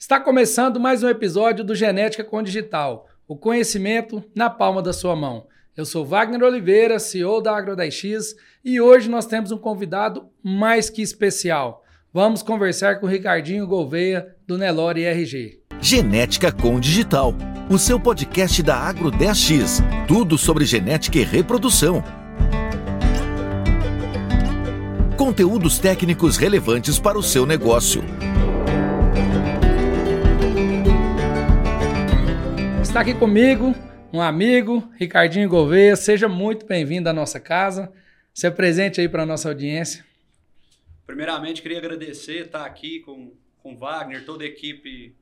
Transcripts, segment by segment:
Está começando mais um episódio do Genética com Digital, o conhecimento na palma da sua mão. Eu sou Wagner Oliveira, CEO da Agro10X, e hoje nós temos um convidado mais que especial. Vamos conversar com o Ricardinho Gouveia, do Nelore RG. Genética com Digital, o seu podcast da Agro10X. Tudo sobre genética e reprodução. Conteúdos técnicos relevantes para o seu negócio. Está aqui comigo um amigo, Ricardinho Gouveia. Seja muito bem-vindo à nossa casa. Se apresente aí para a nossa audiência. Primeiramente, queria agradecer estar aqui com, com Wagner, toda a equipe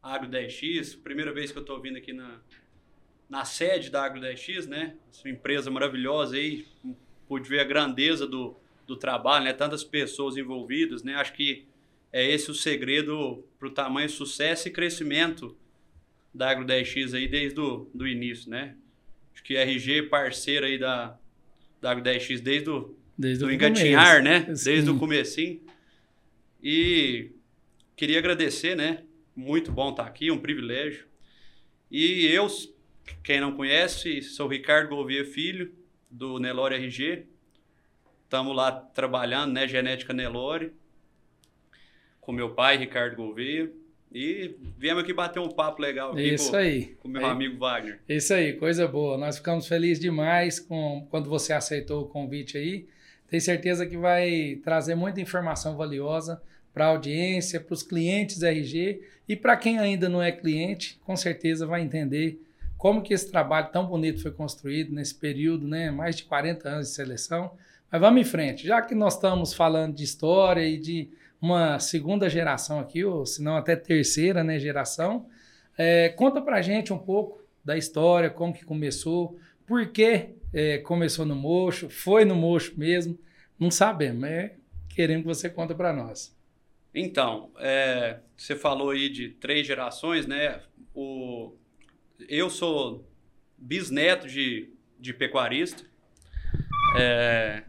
Agro 10X. Primeira vez que eu estou vindo aqui na, na sede da Agro 10X, né? Essa empresa maravilhosa aí. Pude ver a grandeza do, do trabalho, né? Tantas pessoas envolvidas, né? Acho que é esse o segredo para o tamanho sucesso e crescimento da Agro 10X aí desde o do início, né? Acho que RG parceiro aí da, da Agro 10X desde o desde do engatinhar, né? Desde o comecinho. E queria agradecer, né? Muito bom estar aqui, um privilégio. E eu, quem não conhece, sou Ricardo Gouveia Filho, do Nelore RG. Estamos lá trabalhando, né? Genética Nelore. Com meu pai, Ricardo Gouveia. E viemos aqui bater um papo legal aqui Isso com, aí. com meu amigo Wagner. Isso aí, coisa boa. Nós ficamos felizes demais com quando você aceitou o convite aí. Tenho certeza que vai trazer muita informação valiosa para a audiência, para os clientes RG e para quem ainda não é cliente, com certeza vai entender como que esse trabalho tão bonito foi construído nesse período, né? Mais de 40 anos de seleção. Mas vamos em frente, já que nós estamos falando de história e de uma segunda geração aqui, ou se não até terceira né, geração. É, conta pra gente um pouco da história, como que começou, por que é, começou no Mocho, foi no Mocho mesmo, não sabemos, mas queremos que você conta para nós. Então, é, você falou aí de três gerações, né? O, eu sou bisneto de, de pecuarista. É,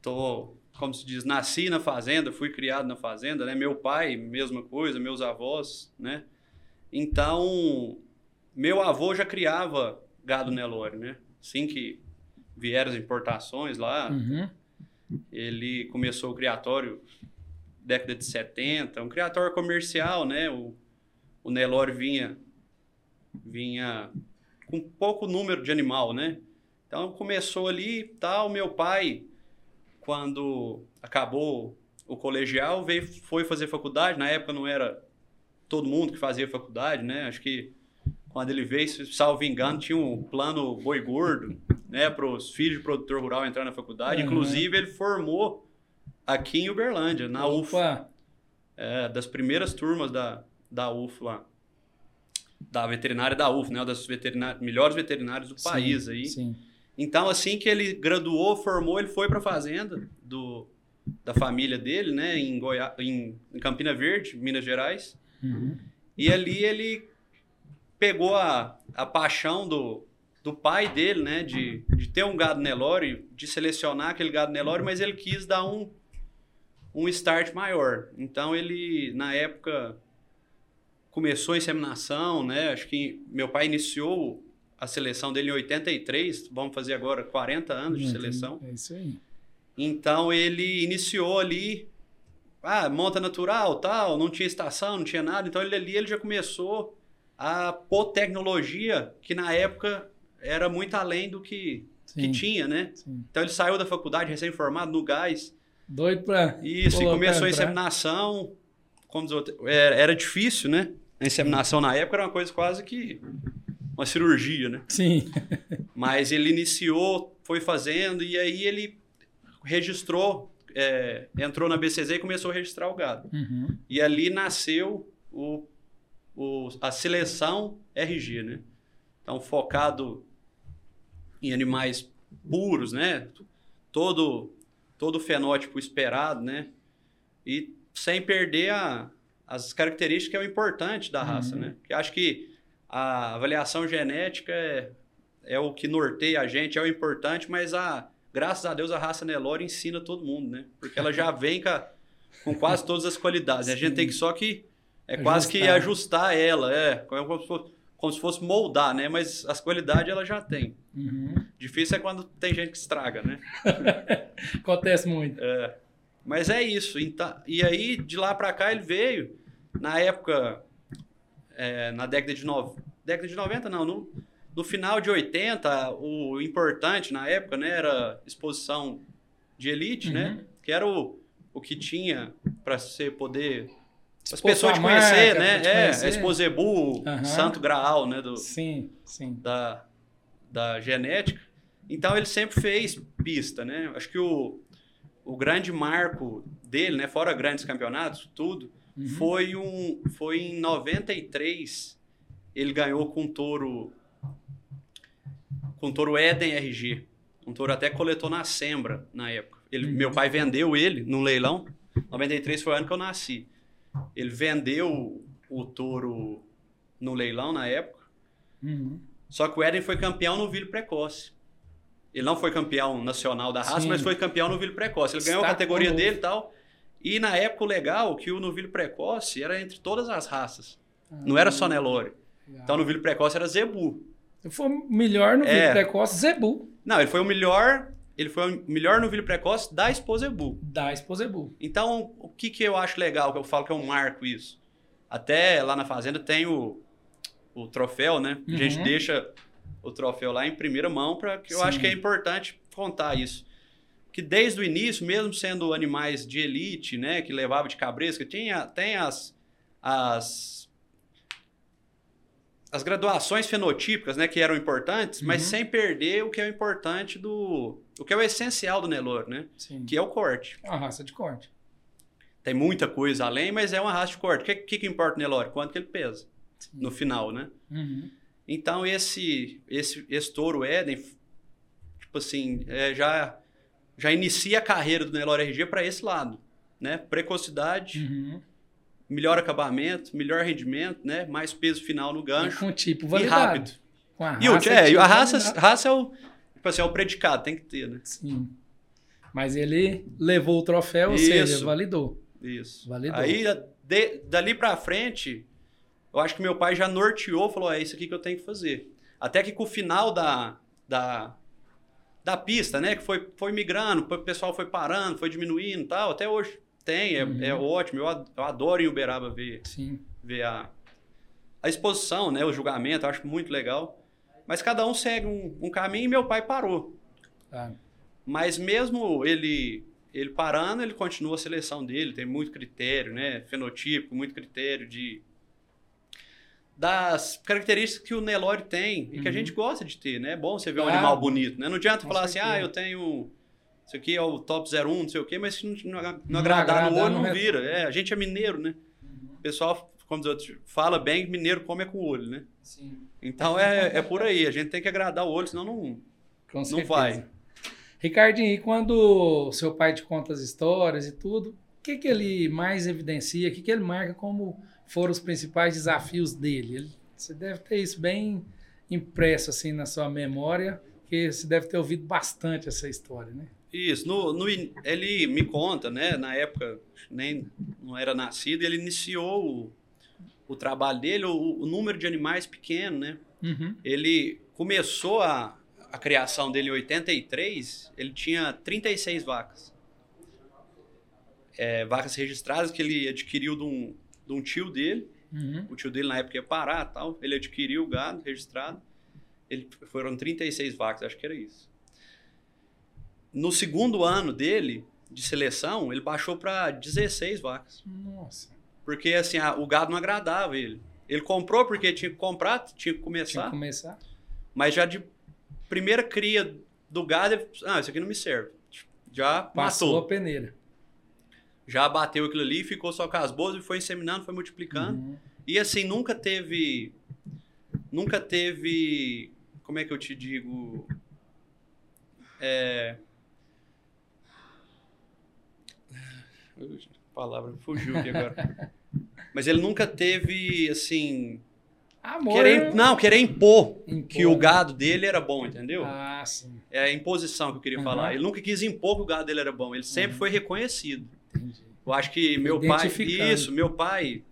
tô como se diz, nasci na fazenda, fui criado na fazenda, né? Meu pai, mesma coisa, meus avós, né? Então, meu avô já criava gado Nelore, né? Assim que vieram as importações lá, uhum. ele começou o criatório década de 70, um criatório comercial, né? O, o Nelore vinha, vinha com pouco número de animal, né? Então começou ali tal, meu pai quando acabou o colegial, veio, foi fazer faculdade. Na época não era todo mundo que fazia faculdade, né? Acho que quando ele veio, salvo engano, tinha um plano boi gordo, né? Para os filhos de produtor rural entrar na faculdade. Uhum. Inclusive, ele formou aqui em Uberlândia, na Opa. UF. É, das primeiras turmas da, da UF lá. Da veterinária da UF, né? Das veterinárias, melhores veterinários do sim, país aí. Sim. Então, assim que ele graduou, formou, ele foi para a fazenda do, da família dele, né, em, Goiá, em, em Campina Verde, Minas Gerais. Uhum. E ali ele pegou a, a paixão do, do pai dele, né, de, de ter um gado Nelore, de selecionar aquele gado Nelore, mas ele quis dar um, um start maior. Então, ele, na época, começou a inseminação, né, acho que meu pai iniciou a seleção dele em 83, vamos fazer agora 40 anos de seleção. É isso aí. Então ele iniciou ali, ah, monta natural, tal, não tinha estação, não tinha nada. Então ele ali ele já começou a pôr tecnologia que na época era muito além do que, que tinha, né? Sim. Então ele saiu da faculdade recém-formado no gás. Doido para Isso, e começou a inseminação. Como dizer, era, era difícil, né? A inseminação na época era uma coisa quase que uma cirurgia, né? Sim. Mas ele iniciou, foi fazendo, e aí ele registrou, é, entrou na BCZ e começou a registrar o gado. Uhum. E ali nasceu o, o, a seleção RG, né? Então, focado em animais puros, né? Todo, todo o fenótipo esperado, né? E sem perder a, as características que é o importante da raça, uhum. né? Porque acho que a avaliação genética é, é o que norteia a gente, é o importante, mas a, graças a Deus a raça Nelore ensina todo mundo, né? Porque ela já vem com, a, com quase todas as qualidades. Né? A gente tem que só que É quase que Ajustar. ajustar ela, é. Como se fosse, como se fosse moldar, né? Mas as qualidades ela já tem. Uhum. Difícil é quando tem gente que estraga, né? Acontece muito. É, mas é isso. Então, e aí, de lá pra cá, ele veio. Na época, é, na década de, no, década de 90, não, no, no final de 80, o importante na época né, era exposição de elite, Uhum. né? Que era o, o que tinha para você poder. As pessoas te conhecer, marca, né? te É, conhecer. a Exposebu, Aham. Santo Graal, né? Do, Sim, sim. da, da genética. Então ele sempre fez pista, né? Acho que o, o grande marco dele, né, fora grandes campeonatos, tudo, Uhum. foi um foi em 93 ele ganhou com um touro com um touro Eden RG. Um touro até coletou na Sembra na época. Ele, Uhum. Meu pai vendeu ele num leilão. 93 foi o ano que eu nasci. Ele vendeu o touro no leilão na época. Uhum. Só que o Eden foi campeão no Vilo Precoce. Ele não foi campeão nacional da raça, Sim. mas foi campeão no Vilo Precoce. Ele ganhou a categoria dele e tal. E na época o legal que o novilho precoce era entre todas as raças. Não era só Nelore. Então o novilho precoce era Zebu. Se for melhor no É. precoce, Zebu. Não, ele foi o melhor, ele foi o melhor novilho precoce da Expo Zebu. Da Exposebu. Então, o que, que eu acho legal, que eu falo que é um marco isso? Até lá na fazenda tem o, o troféu, né? A gente Uhum. deixa o troféu lá em primeira mão, para que eu Sim. acho que é importante contar isso. Que desde o início, mesmo sendo animais de elite, né, que levava de cabresca, tinha, tem as, as, as graduações fenotípicas, né, que eram importantes, mas Uhum. sem perder o que é o importante do... o que é o essencial do Nelore, né? Sim. Que é o corte. É uma raça de corte. Tem muita coisa além, mas é uma raça de corte. O que, que, que importa o Nelore? Quanto que ele pesa Sim. no final, né? Uhum. Então, esse, esse, esse touro Éden, tipo assim, é, já, já inicia a carreira do Nelore RG para esse lado, né? Precocidade, Uhum. melhor acabamento, melhor rendimento, né? Mais peso final no E gancho. com tipo E validado. rápido. Com a E, o, raça, é, e tipo a raça, validado. raça é o, tipo assim, é o predicado, tem que ter, né? Sim. Mas ele levou o troféu, ou seja, Isso. validou. Isso. Validou. Aí, de- dali pra frente, eu acho que meu pai já norteou, falou, é isso aqui que eu tenho que fazer. Até que com o final da, da, da pista, né, que foi, foi migrando, o pessoal foi parando, foi diminuindo e tal, até hoje tem, é, Uhum. é ótimo, eu ad- eu adoro em Uberaba ver, Sim. ver a, a exposição, né, o julgamento, eu acho muito legal. Mas cada um segue um, um caminho e meu pai parou. Tá. Mas mesmo ele ele parando, ele continua a seleção dele, tem muito critério, né? Fenotípico, muito critério de das características que o Nelore tem e que a Uhum. gente gosta de ter, né? É bom você ver um animal bonito, né? Não adianta Com falar assim, certeza. ah, eu tenho isso aqui é o top 01, não sei o quê, mas se não, não, não agradar no olho, não não é- vira. É, a gente é mineiro, né? O pessoal, como diz outros, fala bem mineiro come é com o olho, né? Sim. Então é, é por aí, a gente tem que agradar o olho, senão não, Com não certeza. vai. Ricardinho, e quando seu pai te conta as histórias e tudo, o que, que ele mais evidencia, o que, que ele marca como foram os principais desafios dele? Ele- você deve ter isso bem impresso assim na sua memória, que você deve ter ouvido bastante essa história, né? Isso, no, no ele me conta, né? Na época, nem não era nascido, ele iniciou o, o trabalho dele, o, o número de animais pequeno, né? Uhum. Ele começou a, a criação dele em 83, ele tinha 36 vacas. É, vacas registradas que ele adquiriu de um, de um tio dele. Uhum. O tio dele na época ia parar tal. Ele adquiriu o gado registrado. Ele, foram 36 vacas, acho que era isso. No segundo ano dele, de seleção, ele baixou para 16 vacas. Nossa, Porque assim, a- o gado não agradava ele. Ele comprou porque tinha que comprar, tinha que tinha começar. que começar. Mas já de primeira cria do gado, ele, ah, isso aqui não me serve. Já Passou a peneira. Já bateu aquilo ali, ficou só com as boas e foi inseminando, foi multiplicando. Uhum. E assim, nunca teve. Nunca teve. Como é que eu te digo? É. A palavra fugiu aqui agora. Mas ele nunca teve, assim. Amor. Querer, não, querer impor, Impor, que o né? gado dele era bom, entendeu? Ah, sim. É a imposição que eu queria Uhum. falar. Ele nunca quis impor que o gado dele era bom. Ele sempre Uhum. foi reconhecido. Entendi. Eu acho que meu pai. Isso, meu pai.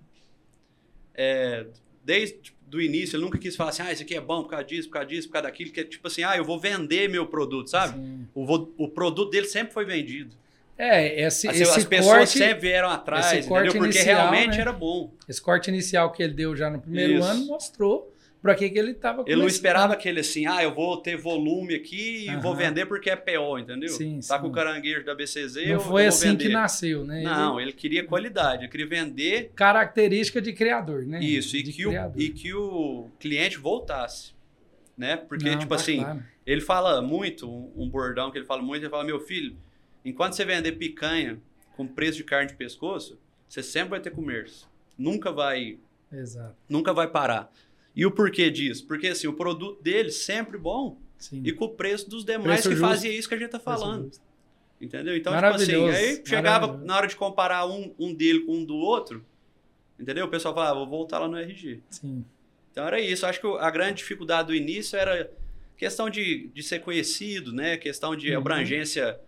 é, desde do início, ele nunca quis falar assim, ah, isso aqui é bom por causa disso, por causa disso, por causa daquilo, que é tipo assim, ah, eu vou vender meu produto, sabe? O, o produto dele sempre foi vendido. É, esse, assim, esse as pessoas corte, sempre vieram atrás, entendeu? Porque inicial, realmente né? era bom. Esse corte inicial que ele deu já no primeiro Isso. ano mostrou para que, que ele estava Ele não esperava aquele assim, ah, eu vou ter volume aqui e Aham. vou vender porque é PO, entendeu? Sim, tá sim. com o caranguejo da BCZ, Não eu foi assim vender. que nasceu, né? Ele- Não, ele queria qualidade, ele queria vender característica de criador, né? isso e De que, o, e que o cliente voltasse, né? Porque, Não, tipo tá assim, claro. ele fala muito, um, um bordão que ele fala muito, ele fala, meu filho, enquanto você vender picanha com preço de carne de pescoço, você sempre vai ter comércio. Nunca vai Exato. nunca vai parar. E o porquê disso? Porque assim, o produto dele sempre bom Sim. e com o preço dos demais Preço que justo. fazia isso que a gente tá falando. Entendeu? Então, tipo assim, aí chegava na hora de comparar um, um dele com um do outro, entendeu? O pessoal falava, ah, vou voltar lá no RG. Sim. Então era isso. Acho que a grande dificuldade do início era questão de, de ser conhecido, né? Questão de Uhum. abrangência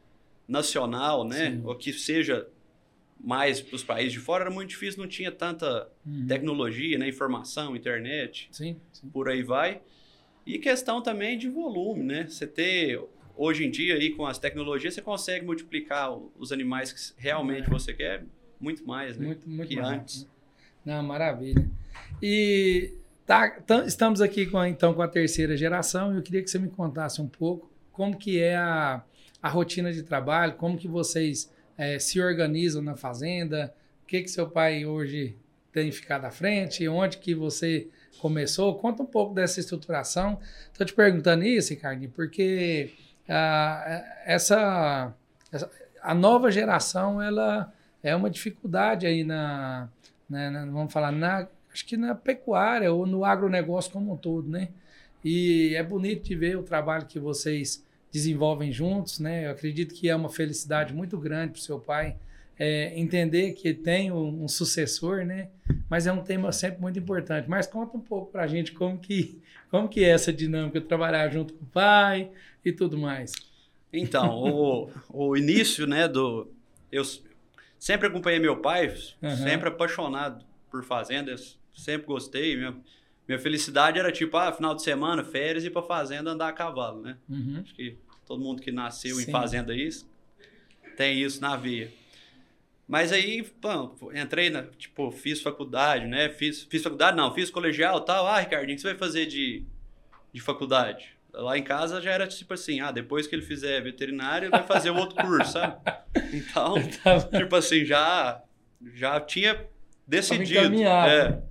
nacional, né? Sim. Ou que seja mais para os países de fora, era muito difícil, não tinha tanta Uhum. tecnologia, né? Informação, internet Sim, sim. por aí vai. E questão também de volume, né? Você ter, hoje em dia, aí com as tecnologias, você consegue multiplicar os animais que realmente É. você quer muito mais, né? Muito, muito que mais, antes. né? Não, maravilha. E tá, tam- estamos aqui com então com a terceira geração e eu queria que você me contasse um pouco como que é a, a rotina de trabalho, como que vocês eh, se organizam na fazenda, o que que seu pai hoje tem ficado à frente, onde que você começou, conta um pouco dessa estruturação. Estou te perguntando isso, Ricardinho, porque ah, essa, essa- a nova geração ela é uma dificuldade aí na, na- na- vamos falar na acho que na pecuária ou no agronegócio como um todo, né? E é bonito de ver o trabalho que vocês desenvolvem juntos, né? Eu acredito que é uma felicidade muito grande para o seu pai é, entender que tem um, um sucessor, né? Mas é um tema sempre muito importante. Mas conta um pouco para a gente como que como que é essa dinâmica de trabalhar junto com o pai e tudo mais. Então, o, o início, né, do... Eu sempre acompanhei meu pai, Aham. sempre apaixonado por fazendas, sempre gostei. Minha, minha felicidade era tipo, ah, final de semana, férias, ir pra fazenda andar a cavalo, né? Uhum. Acho que todo mundo que nasceu Sim. em fazenda aí tem isso na veia. Mas aí, pô, entrei na, tipo, fiz faculdade, né? Fiz, fiz faculdade, não, fiz colegial e tal. Ah, Ricardinho, o que você vai fazer de, de faculdade? Lá em casa já era tipo assim, ah, depois que ele fizer veterinário, ele vai fazer o outro curso, sabe? Então, tipo assim, já, já tinha decidido. É.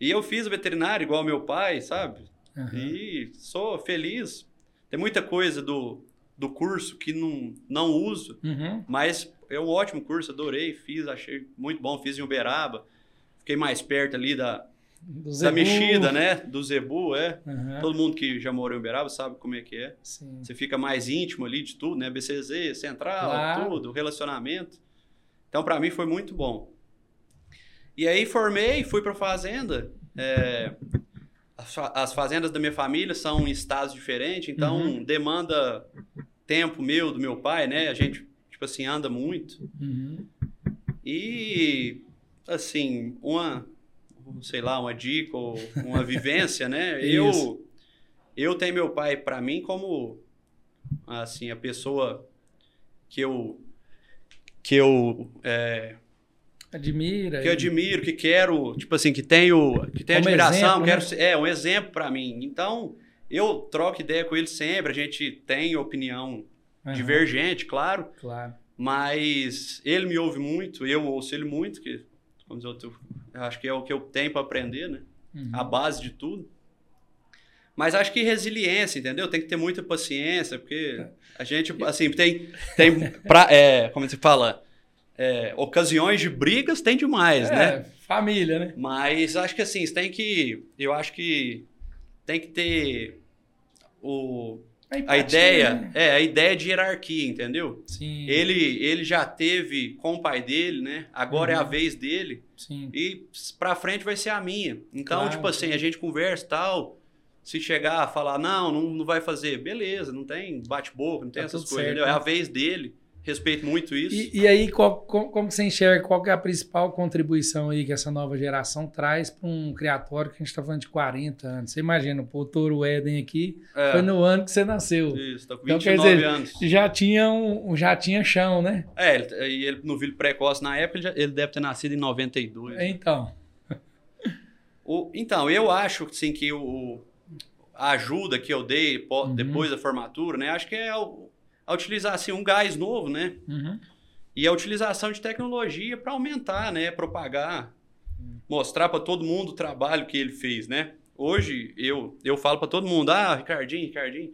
E eu fiz veterinário igual meu pai, sabe? Aham. E sou feliz. Tem muita coisa do, do curso que não, não uso, Uhum. mas é um ótimo curso, adorei, fiz, achei muito bom, fiz em Uberaba. Fiquei mais perto ali da, da mexida, né? Do Zebu, é. Aham. Todo mundo que já morou em Uberaba sabe como é que é. Sim. Você fica mais íntimo ali de tudo, né? BCZ, central, Claro. tudo, relacionamento. Então, para mim, foi muito bom. E aí, formei, fui para fazenda. É, as, fa- as fazendas da minha família são em estados diferentes, então Uhum. demanda tempo meu, do meu pai, né? A gente, tipo assim, anda muito. Uhum. E, assim, uma, sei lá, uma dica ou uma vivência, né? Eu, eu tenho meu pai para mim como, assim, a pessoa que eu, que eu, é, Admira. que eu admiro, que quero, tipo assim, que tenho, que tenho Como admiração, exemplo, quero né? ser, é um exemplo para mim. Então, eu troco ideia com ele sempre, a gente tem opinião Aham, divergente, claro, Claro. mas ele me ouve muito, eu ouço ele muito, que vamos dizer, eu eu acho que é o que eu tenho para aprender, né? Uhum. A base de tudo. Mas acho que resiliência, entendeu? Tem que ter muita paciência, porque a gente, assim, tem, tem pra, é, como se fala, é, ocasiões de brigas tem demais, é, né? Família, né? Mas acho que assim, você tem que, eu acho que tem que ter o, a empatia, ideia, né? é, a ideia de hierarquia, entendeu? Sim. Ele, ele já teve com o pai dele, né? Agora é a Uhum. vez dele. Sim. E pra frente vai ser a minha. Então, Claro. tipo assim, a gente conversa e tal. Se chegar a falar, não, não, não vai fazer, beleza, não tem bate-boca, não tem Tá essas coisas, certo, entendeu? É né? a vez dele, respeito muito isso. E, e aí, qual, como, como você enxerga, qual é a principal contribuição aí que essa nova geração traz para um criatório que a gente está falando de 40 anos? Você imagina, pô, o Toro Éden aqui É. foi no ano que você nasceu. Isso, tá com Então, 29 quer dizer, anos. Já tinha, um, já tinha chão, né? É, ele, e ele no Vila Precoce, na época, ele, já- ele deve ter nascido em 92. Então, O- então, eu acho assim, que o, a ajuda que eu dei Uhum. depois da formatura, né? Acho que é o- a utilizar assim, um gás novo, né? uhum, E a utilização de tecnologia para aumentar, né? Propagar, mostrar para todo mundo o trabalho que ele fez, né? Hoje eu, eu falo para todo mundo, ah, Ricardinho, Ricardinho,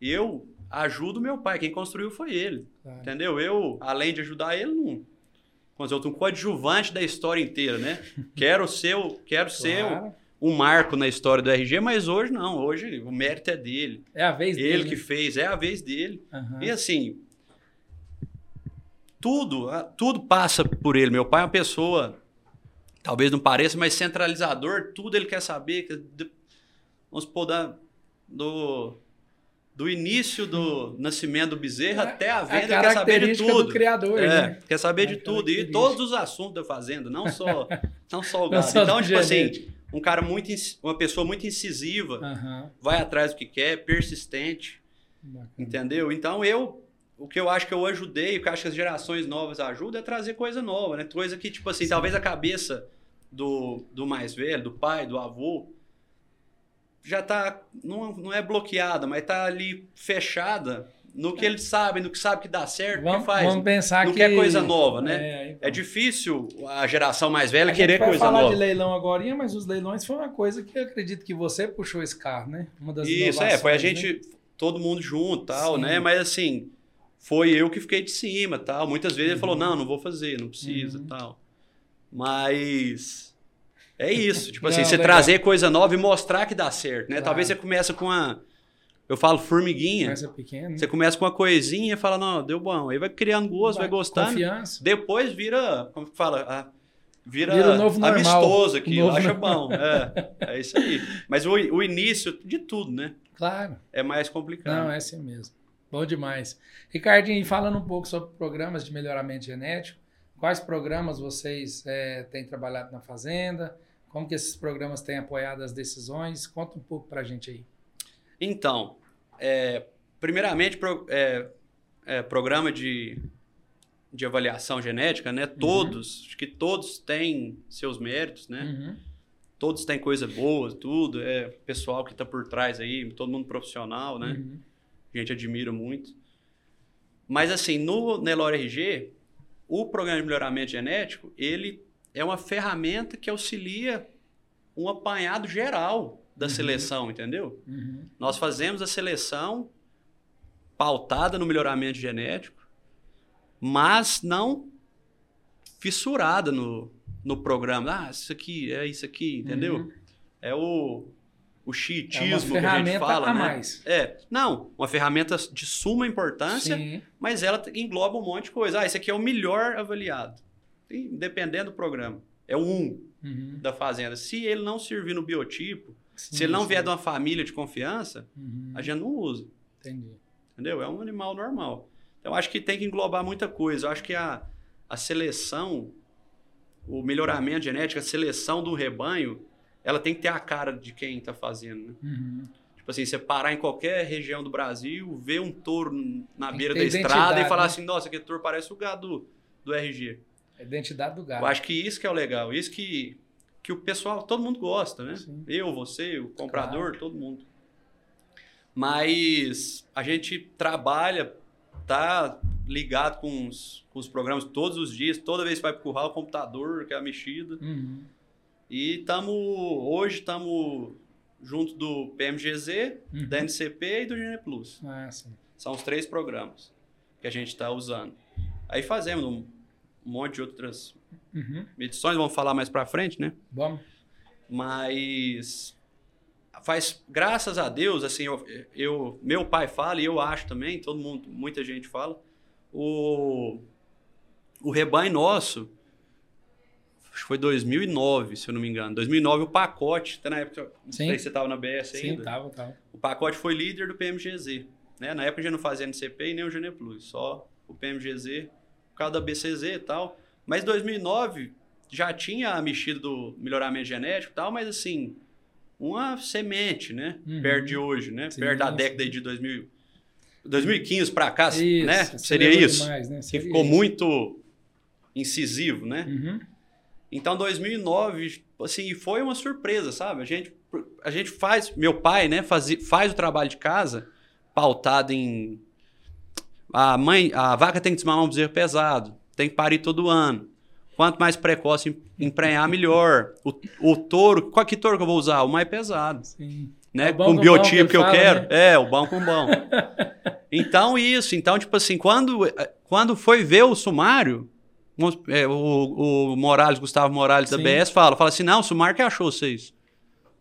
eu ajudo meu pai, quem construiu foi ele, claro. entendeu? Eu, além de ajudar ele, não... Vamos dizer, eu um coadjuvante da história inteira, né? Quero ser, o- quero ser Claro. Um marco na história do RG, mas hoje não, hoje o mérito é dele. É a vez dele. Ele que né? fez, é a vez dele. Aham. E assim, tudo, tudo passa por ele. Meu pai é uma pessoa, talvez não pareça, mas centralizador, tudo ele quer saber. Vamos supor, da, do, do início do nascimento do bezerro É, até a a venda, ele quer saber de tudo. do criador, É, né? quer saber É de a tudo. E todos os assuntos da fazenda, não só, não só o gado. Então, tipo assim. Um cara muito, uma pessoa muito incisiva, Aham. vai atrás do que quer, persistente. Bacana. Entendeu? Então eu. O que eu acho que eu ajudei, o que eu acho que as gerações novas ajudam é trazer coisa nova, né? Coisa que, tipo assim, talvez a cabeça do, do mais velho, do pai, do avô, já tá. Não, não é bloqueada, mas tá ali fechada no que eles sabem, no que sabe que dá certo, no Vamos, que faz. vamos pensar não que... quer coisa nova, né? É, então. É difícil a geração mais velha A querer gente vai coisa falar nova. de leilão agora, mas os leilões foi uma coisa que eu acredito que você puxou esse carro, né? Uma das Isso, é, foi a inovações, gente, né? todo mundo junto tal, Sim. né? Mas assim, foi eu que fiquei de cima tal. Muitas vezes ele falou, Uhum. não, não vou fazer, não precisa Uhum. tal. Mas é isso, tipo Não, assim, você legal. trazer coisa nova e mostrar que dá certo, né? Claro. Talvez você começa com uma, eu falo formiguinha, Começa pequena. né? você começa com uma coisinha e fala, não, deu bom. Aí vai criando gosto, vai, gostando. Confiança. Depois vira, como que fala? Ah, vira, Vira o novo normal. amistoso aqui, O novo acha normal. bom. É, é isso aí. Mas o, o início de tudo, né? Claro. É mais complicado. Não, é assim mesmo. Bom demais. Ricardinho, falando um pouco sobre programas de melhoramento genético, quais programas vocês eh, têm trabalhado na fazenda? Como que esses programas têm apoiado as decisões? Conta um pouco pra gente aí. Então, é, primeiramente, pro- é, é, programa de, de avaliação genética, né? Todos, acho que todos têm seus méritos, né? Uhum. Todos têm coisa boa, tudo. É pessoal que está por trás aí, todo mundo profissional, né? Uhum. A gente admira muito. Mas assim, no Nelore RG, o programa de melhoramento genético, ele é uma ferramenta que auxilia um apanhado geral da Uhum. seleção, entendeu? Uhum. Nós fazemos a seleção pautada no melhoramento genético, mas não fissurada no, no programa. Ah, isso aqui é isso aqui, entendeu? Uhum. É o, o chiitismo que a gente ferramenta fala, a né? mais. É, não, uma ferramenta de suma importância, Sim. mas ela engloba um monte de coisa. Ah, esse aqui é o melhor avaliado, dependendo do programa. É o um Uhum. da fazenda. Se ele não servir no biotipo, Sim, se ele não sim. vier de uma família de confiança, Uhum. a gente não usa, Entendi. entendeu? É um animal normal. Então, acho que tem que englobar muita coisa. Eu acho que a, a seleção, o melhoramento genético, a seleção do rebanho, ela tem que ter a cara de quem está fazendo, né? Uhum. Tipo assim, você parar em qualquer região do Brasil, ver um touro na Tem beira da estrada e identidade, falar né? assim, nossa, aquele touro parece o gado do, do RG. A identidade do gado. Eu acho que isso que é o legal, isso que, que o pessoal, todo mundo gosta, né? Sim. Eu, você, o comprador, todo mundo. Mas a gente trabalha, tá ligado com os, com os programas todos os dias, toda vez que vai pro curral, o computador, que é a mexida. Uhum. E estamos, hoje estamos junto do PMGZ, Uhum. da NCP e do Gene Plus. Ah. São os três programas que a gente está usando. Aí fazemos um monte de outras Uhum. medições, vamos falar mais para frente, né? Vamos. Mas faz, graças a Deus, assim, eu, eu- meu pai fala e eu acho também, todo mundo, muita gente fala, o, o rebanho nosso, acho que foi 2009, se eu não me engano, 2009 o pacote, até na época, não Sim. sei se você estava na BS Sim, ainda, tava, tava. o pacote foi líder do PMGZ, né? Na época a gente não fazia NCP e nem o Gene Plus, só o PMGZ, por causa da BCZ e tal. Mas em 2009 já tinha a mexida do melhoramento genético e tal, mas assim, uma semente, né? Uhum. Perto de hoje, né? Sim, Perto da década de 2000, 2015 para cá, Isso, né? Seria isso. demais, né? Que Seria ficou isso. muito incisivo, né? Uhum. Então, 2009, assim, foi uma surpresa, sabe? A gente, a gente faz, meu pai, né, faz, faz o trabalho de casa pautado em a mãe, a vaca tem que desmamar um bezerro pesado, tem que parir todo ano. Quanto mais precoce em- emprenhar, melhor. O, o touro, qual que touro que eu vou usar? O mais pesado Sim. né? É o com com biotipo que que eu fala, quero. né? É, o bom com bom. então, isso. Então, tipo assim, quando, quando foi ver o sumário, vamos- é, o, o Morales, Gustavo Morales da Sim. BS fala, fala assim, não, o sumário que achou vocês.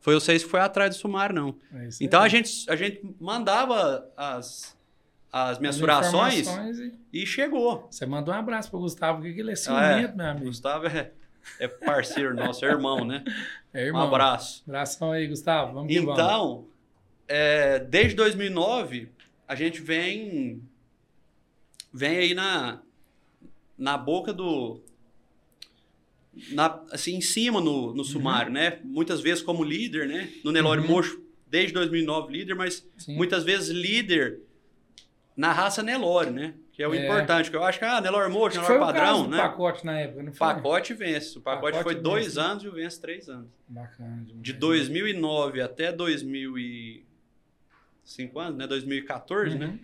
Foi vocês que foi atrás do sumário, não. É Então, aí. a gente, a gente mandava as, as mensurações e- e chegou. Você mandou um abraço pro Gustavo, que ele é Ah, ciumento, é. meu amigo. Gustavo é, é parceiro nosso, é irmão, né? É, Um irmão. abraço. Abração aí, Gustavo. Vamos que vamos. Então, é, desde 2009, a gente vem vem aí na, na boca do na, assim, em cima no, no sumário, né? Muitas vezes como líder, né? No Nelore Uhum. Mocho, desde 2009 líder, mas Sim. muitas vezes líder na raça Nelore, né? Que é o É. importante, que eu acho que ah, Nelore que Nelore padrão, né? pacote na época, não O foi? pacote vence. O pacote, Pacote foi dois vence, né? anos e o vence três anos. Bacana demais. De 2009 até 2005 anos, né? 2014, né? Uhum.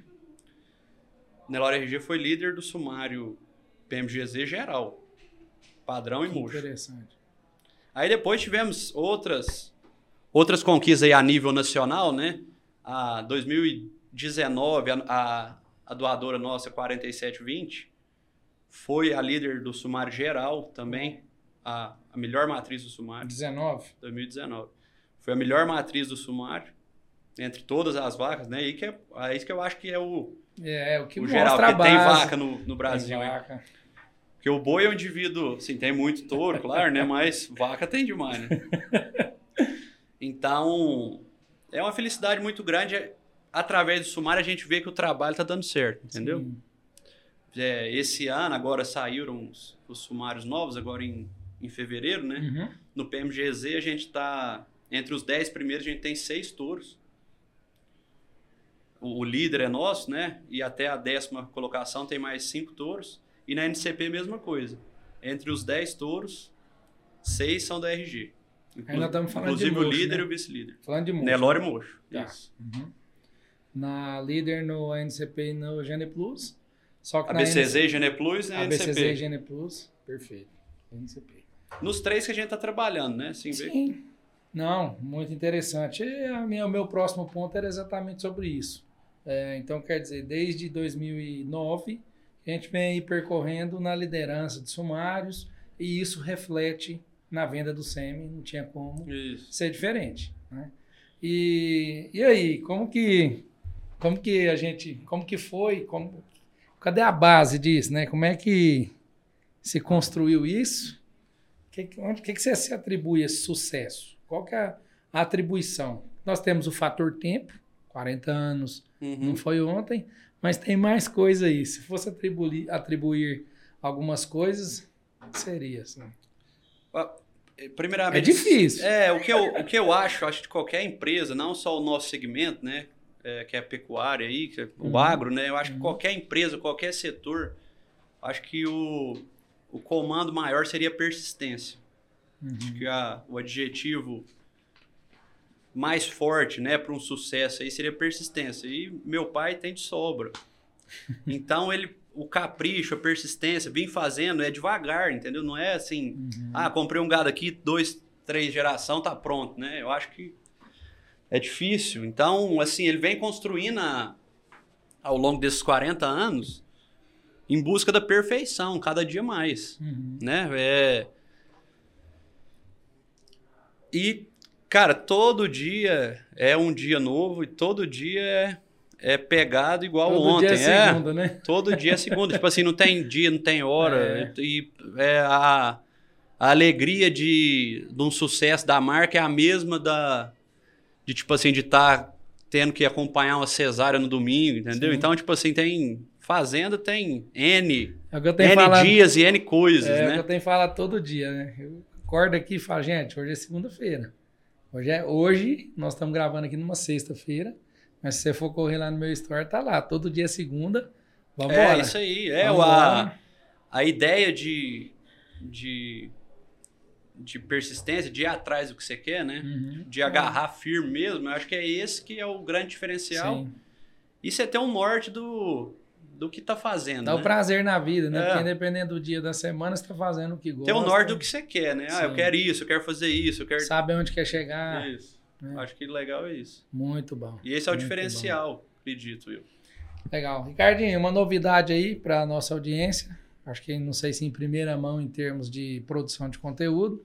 Nelore RG foi líder do sumário PMGZ geral. Padrão e Que murcho. Interessante. Aí depois tivemos outras outras conquistas aí a nível nacional, né? A 2019, a, a, a doadora nossa 4720 foi a líder do sumário geral também, a, a melhor matriz do sumário. 19. 2019. Foi a melhor matriz do sumário, entre todas as vacas, né? Aí que é, aí que eu acho que é o, É, é o que o geral, porque tem base. vaca no, no Brasil. Tem vaca. Porque o boi é um indivíduo, assim, tem muito touro, claro, né? Mas vaca tem demais, né? Então, é uma felicidade muito grande. Através do sumário, a gente vê que o trabalho tá dando certo, entendeu? É, esse ano, agora saíram os, os sumários novos, agora em, em fevereiro, né? Uhum. No PMGZ a gente está entre os 10 primeiros, a gente tem seis touros. O, o líder é nosso, né? E até a décima colocação tem mais cinco touros. E na NCP mesma coisa. Entre os 10 touros, seis são da RG. Inclu- Ainda estamos falando de Inclusive o líder né? e o vice-líder. Falando de mocho. Nelore Mocho. Tá. Isso. Uhum. Na líder no NCP e no Gene Plus. Só que A na BCZ, NC... Gene Plus e a a BCZ e NCP. Gene Plus. Perfeito. NCP. Nos três que a gente está trabalhando, né? Assim, ver- Sim. Não, muito interessante. E a minha, o meu próximo ponto era exatamente sobre isso. É, então, quer dizer, desde 2009, a gente vem aí percorrendo na liderança de sumários e isso reflete na venda do SEMI, não tinha como Isso. ser diferente. Né? E, e aí, como que, como que a gente, como que foi, como, cadê a base disso, né? Como é que se construiu isso? Que, que- onde que, que você se atribui esse sucesso? Qual que é a atribuição? Nós temos o fator tempo, 40 anos, Uhum. não foi ontem, mas tem mais coisa aí. Se fosse atribuir, atribuir algumas coisas, seria assim. Primeiramente, É difícil. É, o que, eu, o que eu acho, acho de qualquer empresa, não só o nosso segmento, né? É, que é a pecuária aí, que é o Uhum. agro, né? Eu acho que Uhum. qualquer empresa, qualquer setor, acho que o, o comando maior seria persistência. Acho que a- o adjetivo mais forte, né, para um sucesso aí seria persistência. E meu pai tem de sobra. Então ele o capricho, a persistência, vim fazendo é devagar, entendeu? Não é assim, Uhum. ah, comprei um gado aqui, dois, três geração, tá pronto, né? Eu acho que é difícil. Então, assim, ele vem construindo a- ao longo desses 40 anos em busca da perfeição, cada dia mais Uhum. né? É... E, cara, todo dia é um dia novo e todo dia é, é pegado igual Todo ontem. dia é é. segunda, né? Todo dia é segunda. tipo assim, não tem dia, não tem hora. É. E é a, a alegria de, de um sucesso da marca é a mesma da. De, tipo assim, de estar tendo que acompanhar uma cesárea no domingo, entendeu? Sim. Então, tipo assim, tem fazenda tem N, É N falado. dias e N coisas, é o que né? eu tenho falado todo dia, né? Eu acordo aqui e falo, gente, hoje é segunda-feira. Hoje, é, hoje nós estamos gravando aqui numa sexta-feira, mas se você for correr lá no meu store, tá lá. Todo dia é segunda. Vamos É, embora. isso aí. É, Vamos a, embora. a ideia de, de, de persistência, de ir atrás do que você quer, né? Uhum. De agarrar firme mesmo, eu acho que é esse que é o grande diferencial. Sim. E você ter um norte do, do que tá fazendo, Dá o né? prazer na vida, né? É. Porque independente do dia da semana, você tá fazendo o que gosta. Ter o norte do que você quer, né? Ah, eu Sim. quero isso, eu quero fazer isso, eu quero... Sabe onde quer chegar. Isso. É. Acho que legal é isso. Muito bom. E esse é o diferencial, acredito eu. Legal. Ricardinho, uma novidade aí para nossa audiência. Acho que não sei se em primeira mão em termos de produção de conteúdo,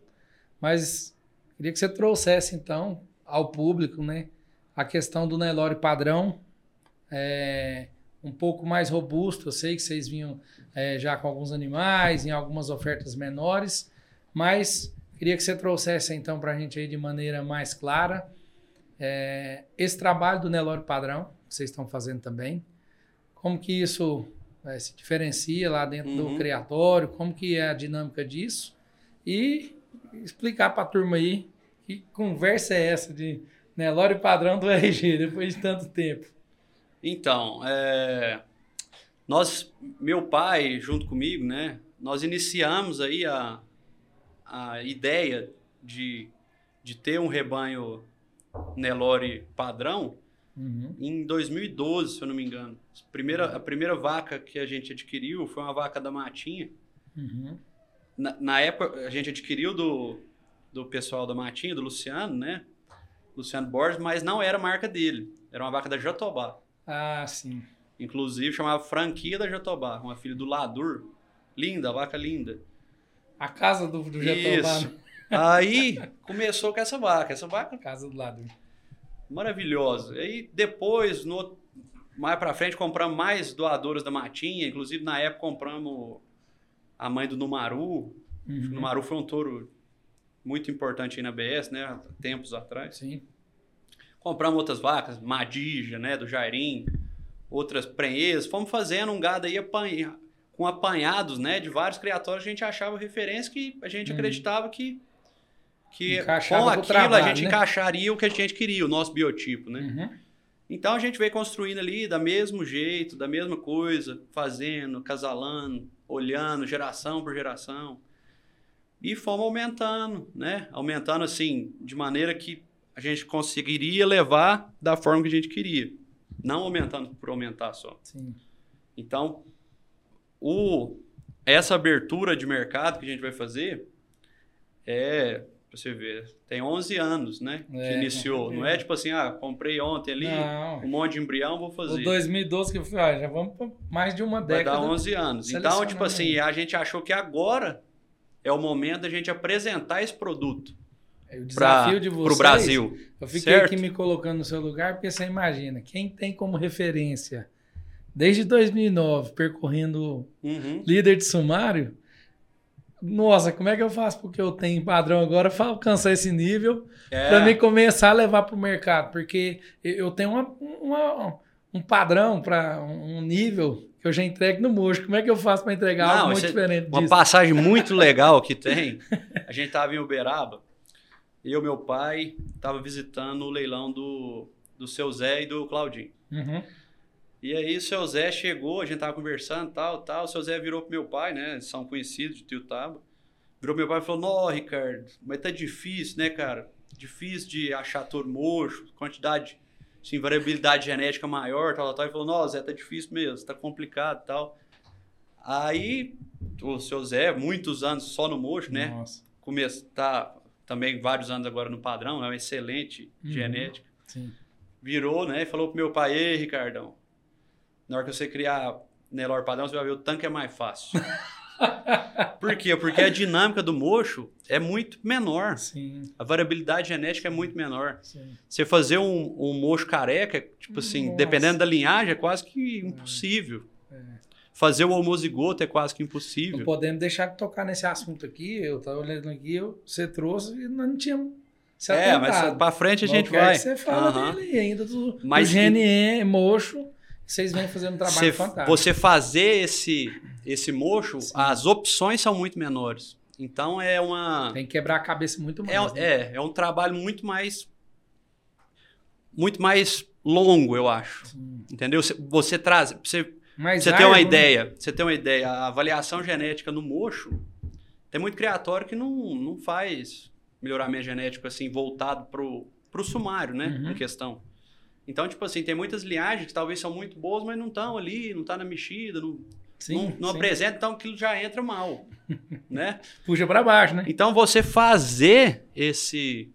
mas queria que você trouxesse então ao público, né, a questão do Nelore padrão, é, um pouco mais robusto. Eu sei que vocês vinham é, já com alguns animais, em algumas ofertas menores, mas queria que você trouxesse então para a gente aí de maneira mais clara é, esse trabalho do Nelore padrão que vocês estão fazendo também como que isso eh, se diferencia lá dentro Uhum. do criatório, como que é a dinâmica disso e explicar para a turma aí que conversa é essa de Nelore padrão do RG depois de tanto tempo. Então, é, nós, meu pai, junto comigo, né, nós iniciamos aí a, a ideia de, de ter um rebanho Nelore padrão Uhum. em 2012, se eu não me engano. A primeira, a primeira vaca que a gente adquiriu foi uma vaca da Matinha. Uhum. Na, na época, a gente adquiriu do, do pessoal da Matinha, do Luciano, né? Luciano Borges, mas não era a marca dele. Era uma vaca da Jatobá. Ah, sim. Inclusive chamava Franquia da Jatobá, uma filha do Ladur. Linda, vaca linda. A casa do, do Jatobá, Isso. né? Aí começou com essa vaca. Essa vaca A casa do lado. maravilhosa. Aí depois, no, mais pra frente, compramos mais doadores da Matinha. Inclusive, na época, compramos a mãe do Numaru. O Uhum. Numaru foi um touro muito importante aí na BS, né? Há tempos atrás. Sim. Compramos outras vacas, Madija, né? Do Jairim, outras prenheiras. Fomos fazendo um gado aí apanha, com apanhados, né? De vários criatórios. A gente achava referência que a gente Uhum. acreditava que, que Encaixava com o aquilo a trabalho, gente né? encaixaria o que a gente queria, o nosso biotipo, né? Uhum. Então a gente veio construindo ali da mesmo jeito, da mesma coisa, fazendo, casalando, olhando, geração por geração. E fomos aumentando, né? Aumentando assim, de maneira que a gente conseguiria levar da forma que a gente queria. Não aumentando por aumentar só. Sim. Então, o, essa abertura de mercado que a gente vai fazer é, pra você ver, tem 11 anos, né? É, que iniciou. Não é tipo assim, ah, comprei ontem ali, Não. um monte de embrião, vou O fazer. 2012 que eu fui, ah, já vamos para mais de uma Vai década. dar 11 anos. Então, tipo assim, a gente achou que agora é o momento da gente apresentar esse produto É o para desafio de vocês. o Brasil. Eu fiquei certo? aqui me colocando no seu lugar, porque você imagina, quem tem como referência desde 2009 percorrendo Uhum. líder de sumário, nossa, como é que eu faço porque eu tenho padrão agora para alcançar esse nível, É, para mim começar a levar para o mercado? Porque eu tenho uma, uma- um padrão para um nível que eu já entrego no mocho. Como é que eu faço para entregar Não, algo muito é diferente Uma disso? passagem muito legal que tem. A gente tava em Uberaba, eu e meu pai tava visitando o leilão do, do seu Zé e do Claudinho. Uhum. E aí o seu Zé chegou, a gente tava conversando, tal, tal. O seu Zé virou pro meu pai, né? Eles são conhecidos de Tiutaba. Virou pro meu pai e falou: Nó, Ricardo, mas tá difícil, né, cara? Difícil de achar touro mocho, quantidade, assim, variabilidade genética maior, tal, tal. Ele falou: Nó, Zé, tá difícil mesmo, tá complicado tal. Aí o seu Zé, muitos anos só no mocho, né? Nossa. Começa, tá também vários anos agora no padrão, é uma excelente Uhum. genética Sim. virou, né? E falou pro meu pai, ei, Ricardão, na hora que você criar Nelor padrão, você vai ver o tanque é mais fácil. Por quê? Porque a dinâmica do mocho é muito menor. Sim, A variabilidade genética é muito menor. sim. Você fazer um, um mocho careca, tipo assim, Nossa. dependendo da linhagem, é quase que impossível. Fazer o homozigoto é quase que Não impossível. podemos deixar de tocar nesse assunto aqui. Eu estava olhando aqui, eu- você trouxe e não tínhamos se É, mas pra frente a gente vai. que você fala Aham. dele ainda, do, Mas do GNE, mocho Vocês vêm fazendo um trabalho Você, fantástico. você fazer esse, esse mocho, Sim. as opções são muito menores. Então é uma. Tem que quebrar a cabeça muito É, mais. né? é, é um trabalho muito mais. Muito mais longo, eu acho. Sim. Entendeu? Você, você traz. Você, Mais você tem uma né? ideia. Você tem uma ideia. A avaliação genética no mocho. Tem muito criatório que não, não faz melhoramento genético assim, voltado pro, pro sumário, né? Uhum. Em questão. Então, tipo assim, tem muitas linhagens que talvez são muito boas, mas não estão ali, não tá na mexida, não, Sim, não, não sim. apresenta, então aquilo já entra mal, né? Puxa pra baixo, né? Então você fazer esse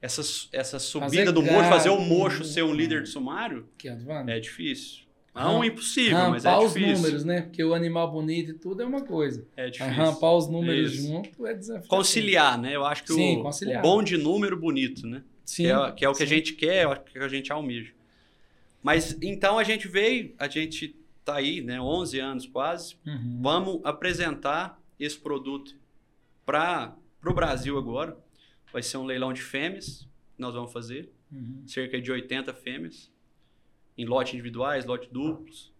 essa, essa subida do mocho, fazer o mocho ser um líder de sumário, vendo? é difícil. Ram- Não impossível, mas é rampar os difícil. números, né? Porque o animal bonito e tudo é uma coisa. É difícil. rampar os números Isso. junto é desafio. Conciliar, né? Eu acho que Sim, o, o bom de número bonito, né? Sim. que, é, que é o que a sim. gente quer, é o que a gente almeja. Mas então a gente veio, a gente tá aí, né? 11 anos quase. Uhum. Vamos apresentar esse produto para o Brasil agora. Vai ser um leilão de fêmeas que nós vamos fazer. Uhum. cerca de 80 fêmeas, em lote individuais, lote duplos,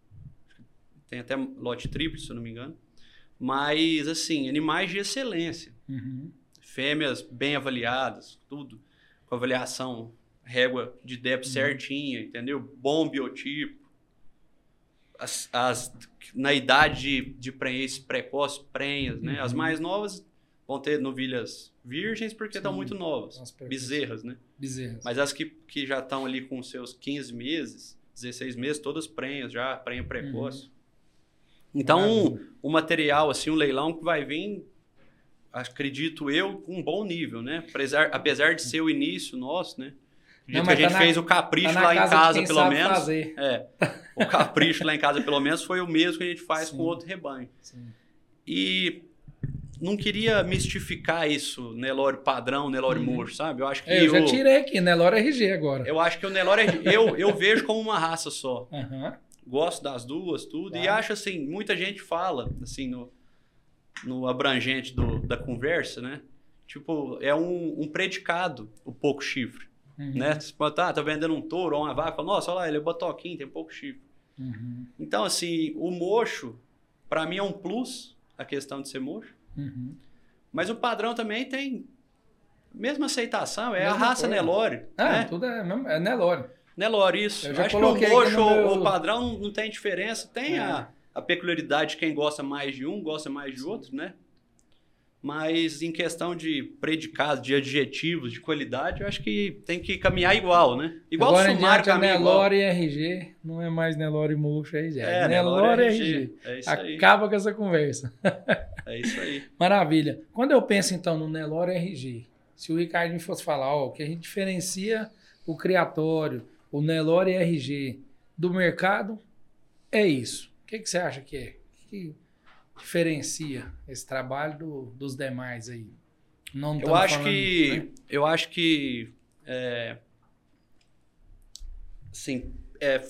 tem até lote triplo, se eu não me engano. Mas, assim, animais de excelência. Uhum. Fêmeas bem avaliadas, tudo com avaliação, régua de Uhum. débito certinha, entendeu? Bom biotipo. As, as- na idade de, de precoce, prenhas, né? As Uhum. mais novas vão ter novilhas virgens porque estão muito novas. Bezerras, né? Bezerras. Mas as que, que já estão ali com seus 15 meses, 16 meses, todas prenhas já, prenha precoce. Então, Maravilha. o material, assim, um leilão que vai vir, acredito eu, com um bom nível, né? Apesar, apesar de ser o início nosso, né? Não, que a gente tá na- fez o capricho Tá lá em casa pelo menos. fazer. É. O capricho lá em casa, pelo menos, foi o mesmo que a gente faz Sim. com outro rebanho. Sim. E não queria mistificar isso, Nelore padrão, Nelore Uhum. mocho, sabe? Eu acho que É, eu já o- tirei aqui? Lora RG agora. eu acho que o Nelore é- eu, eu vejo como uma raça só. Aham. Gosto das duas, tudo. E Claro. acho assim, muita gente fala, assim, no, no abrangente do, da conversa, né? Tipo, é um, um predicado o pouco chifre, Uhum. né? Você pode estar tá, vendendo um touro ou uma vaca, fala, nossa, olha lá, ele é botoquinho, tem pouco chifre. Uhum. Então, assim, o mocho, para mim é um plus, a questão de ser mocho. Uhum. Mas o padrão também tem mesma aceitação, é a raça coisa. Nelore, Ah, né? tudo é, mesmo- é Nelore. Nelore, isso. Eu já Acho que o mocho, no meu- o padrão, não- não tem diferença. Tem É. a, a peculiaridade de quem gosta mais de um, gosta mais de outro, né? Mas em questão de predicados, de adjetivos, de qualidade, eu acho que tem que caminhar igual, né? Igual Agora o sumário é caminha igual. Nelore RG, não é mais Nelore Murcho. É, É, Nelore Nelore RG. É isso aí. Acaba com essa conversa. É isso aí. Maravilha. Quando eu penso então no Nelore RG, se o Ricardo me fosse falar, ó, que a gente diferencia o criatório, o Nelore RG do mercado, é isso. O que, que você acha que é? O que diferencia esse trabalho do- dos demais aí? Não Eu acho que. né? Eu acho que. É, assim, é,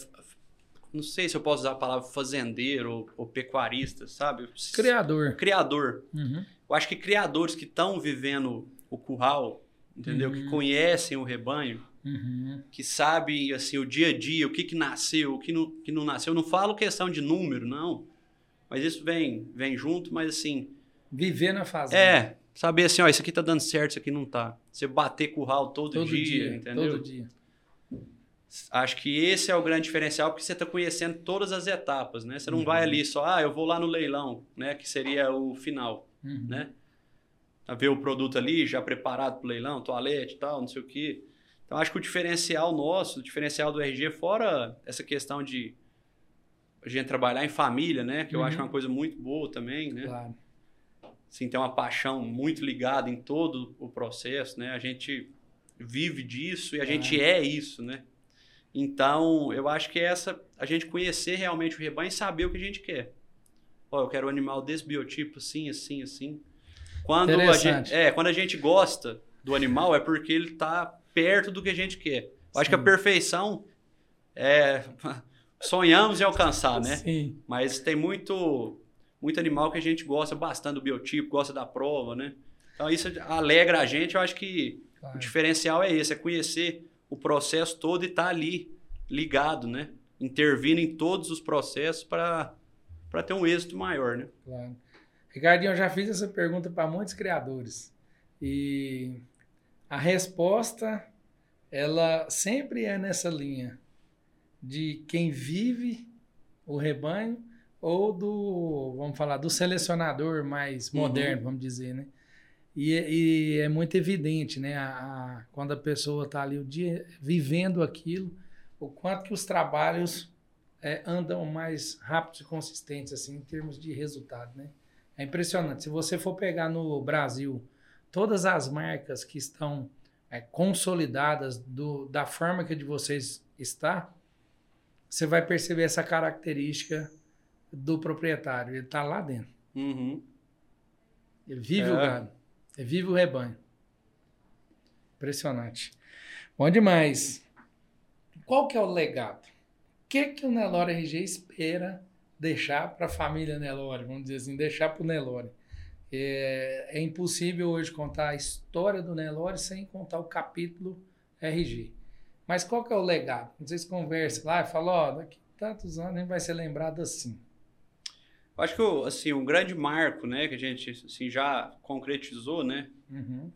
não sei se eu posso usar a palavra fazendeiro ou, ou pecuarista, sabe? Criador. Criador. Uhum. Eu acho que criadores que estão vivendo o curral, entendeu? Que Uhum. conhecem o rebanho, Uhum. que sabem assim, o dia a dia, o que, que nasceu, o que não, que não nasceu. Eu não falo questão de número, não. Mas isso vem, vem junto, mas assim. Viver na fazenda. É, saber assim, ó, isso aqui tá dando certo, isso aqui não tá. Você bater curral todo, todo dia, dia, entendeu? todo dia. Acho que esse é o grande diferencial, porque você tá conhecendo todas as etapas, né? Você não Uhum. vai ali só, ah, eu vou lá no leilão, né? Que seria o final. Uhum. né? A ver o produto ali já preparado para o leilão, toalete e tal, não sei o quê. Então acho que o diferencial nosso, o diferencial do RG, fora essa questão de a gente trabalhar em família, né? Que eu Uhum. acho é uma coisa muito boa também, né? Claro. Assim, tem uma paixão muito ligada em todo o processo, né? A gente vive disso e a gente é isso, né? Então, eu acho que é essa a gente conhecer realmente o rebanho e saber o que a gente quer. Ó, eu quero um animal desse biotipo, assim, assim, assim. Quando a gente, é, quando a gente gosta do animal é porque ele está perto do que a gente quer. Eu acho que a perfeição é sonhamos em alcançar, né? Sim. Mas tem muito, muito animal que a gente gosta bastante do biotipo, gosta da prova, né? Então isso alegra a gente. Eu acho que Claro. o diferencial é esse, é conhecer o processo todo e estar ali ligado, né? intervindo em todos os processos para ter um êxito maior, né? Claro. Ricardinho, eu já fiz essa pergunta para muitos criadores. E a resposta, ela sempre é nessa linha de quem vive o rebanho ou do, vamos falar, do selecionador mais uhum. moderno, uhum. vamos dizer, né? E, e, é muito evidente, né? A, a, quando a pessoa está ali o dia vivendo aquilo, o quanto que os trabalhos é, andam mais rápidos e consistentes, assim, em termos de resultado, né? É impressionante. Se você for pegar no Brasil todas as marcas que estão é, consolidadas do, da forma que de vocês está, você vai perceber essa característica do proprietário. Ele está lá dentro. Uhum. Ele vive é. o gado. Ele vive o rebanho. Impressionante. Bom demais. Qual que é o legado? O que, que o Nelore RG espera deixar para a família Nelore? Vamos dizer assim, deixar para o Nelore. É, é, impossível hoje contar a história do Nelore sem contar o capítulo RG. Mas qual que é o legado? Vocês conversam lá e falam, ó, oh, daqui tantos anos nem vai ser lembrado assim. Eu acho que assim, um grande marco, né, que a gente assim, já concretizou, né? Uhum.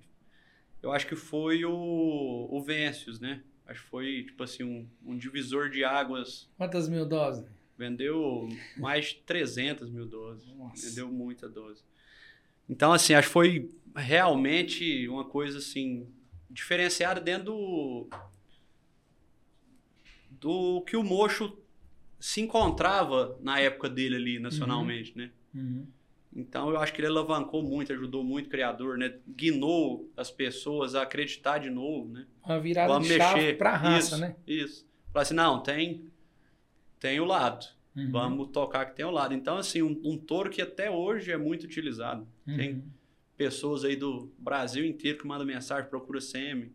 Eu acho que foi o, o Vencius, né? Acho que foi, tipo assim, um, um divisor de águas. Quantas mil doses? Vendeu mais de 300 mil doses. Nossa. Vendeu muita dose. Então, assim, acho que foi realmente uma coisa, assim, diferenciada dentro do, do que o Mocho se encontrava na época dele ali, nacionalmente, uhum. né? Uhum. Então, eu acho que ele alavancou muito, ajudou muito o criador, né? Guinou as pessoas a acreditar de novo, né? Uma virada Vamos de chave para a raça, isso, né? Isso. Falar assim, não, tem, tem o lado. Uhum. Vamos tocar que tem o lado. Então, assim, um, um touro que até hoje é muito utilizado. Tem Uhum. pessoas aí do Brasil inteiro que mandam mensagem, procura SEMI.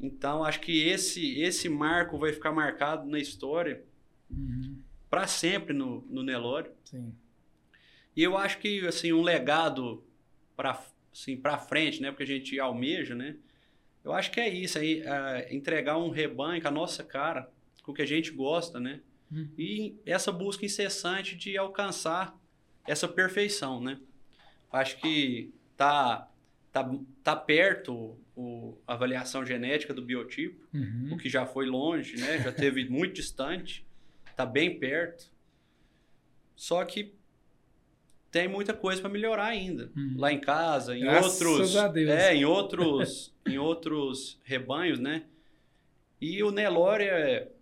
Então, acho que esse, esse marco vai ficar marcado na história Uhum. para sempre no, no Nelore. Sim. E eu acho que assim um legado para assim, para frente, né, porque a gente almeja, né? Eu acho que é isso aí, é, entregar um rebanho com a nossa cara, com o que a gente gosta, né? Uhum. E essa busca incessante de alcançar essa perfeição, né? Acho que tá tá, tá perto o, a avaliação genética do biotipo, Uhum. o que já foi longe, né? Já teve muito distante, tá bem perto. Só que tem muita coisa para melhorar ainda. Uhum. Lá em casa, em Graças outros, a Deus. é, em outros, em outros rebanhos, né? E o Nelore é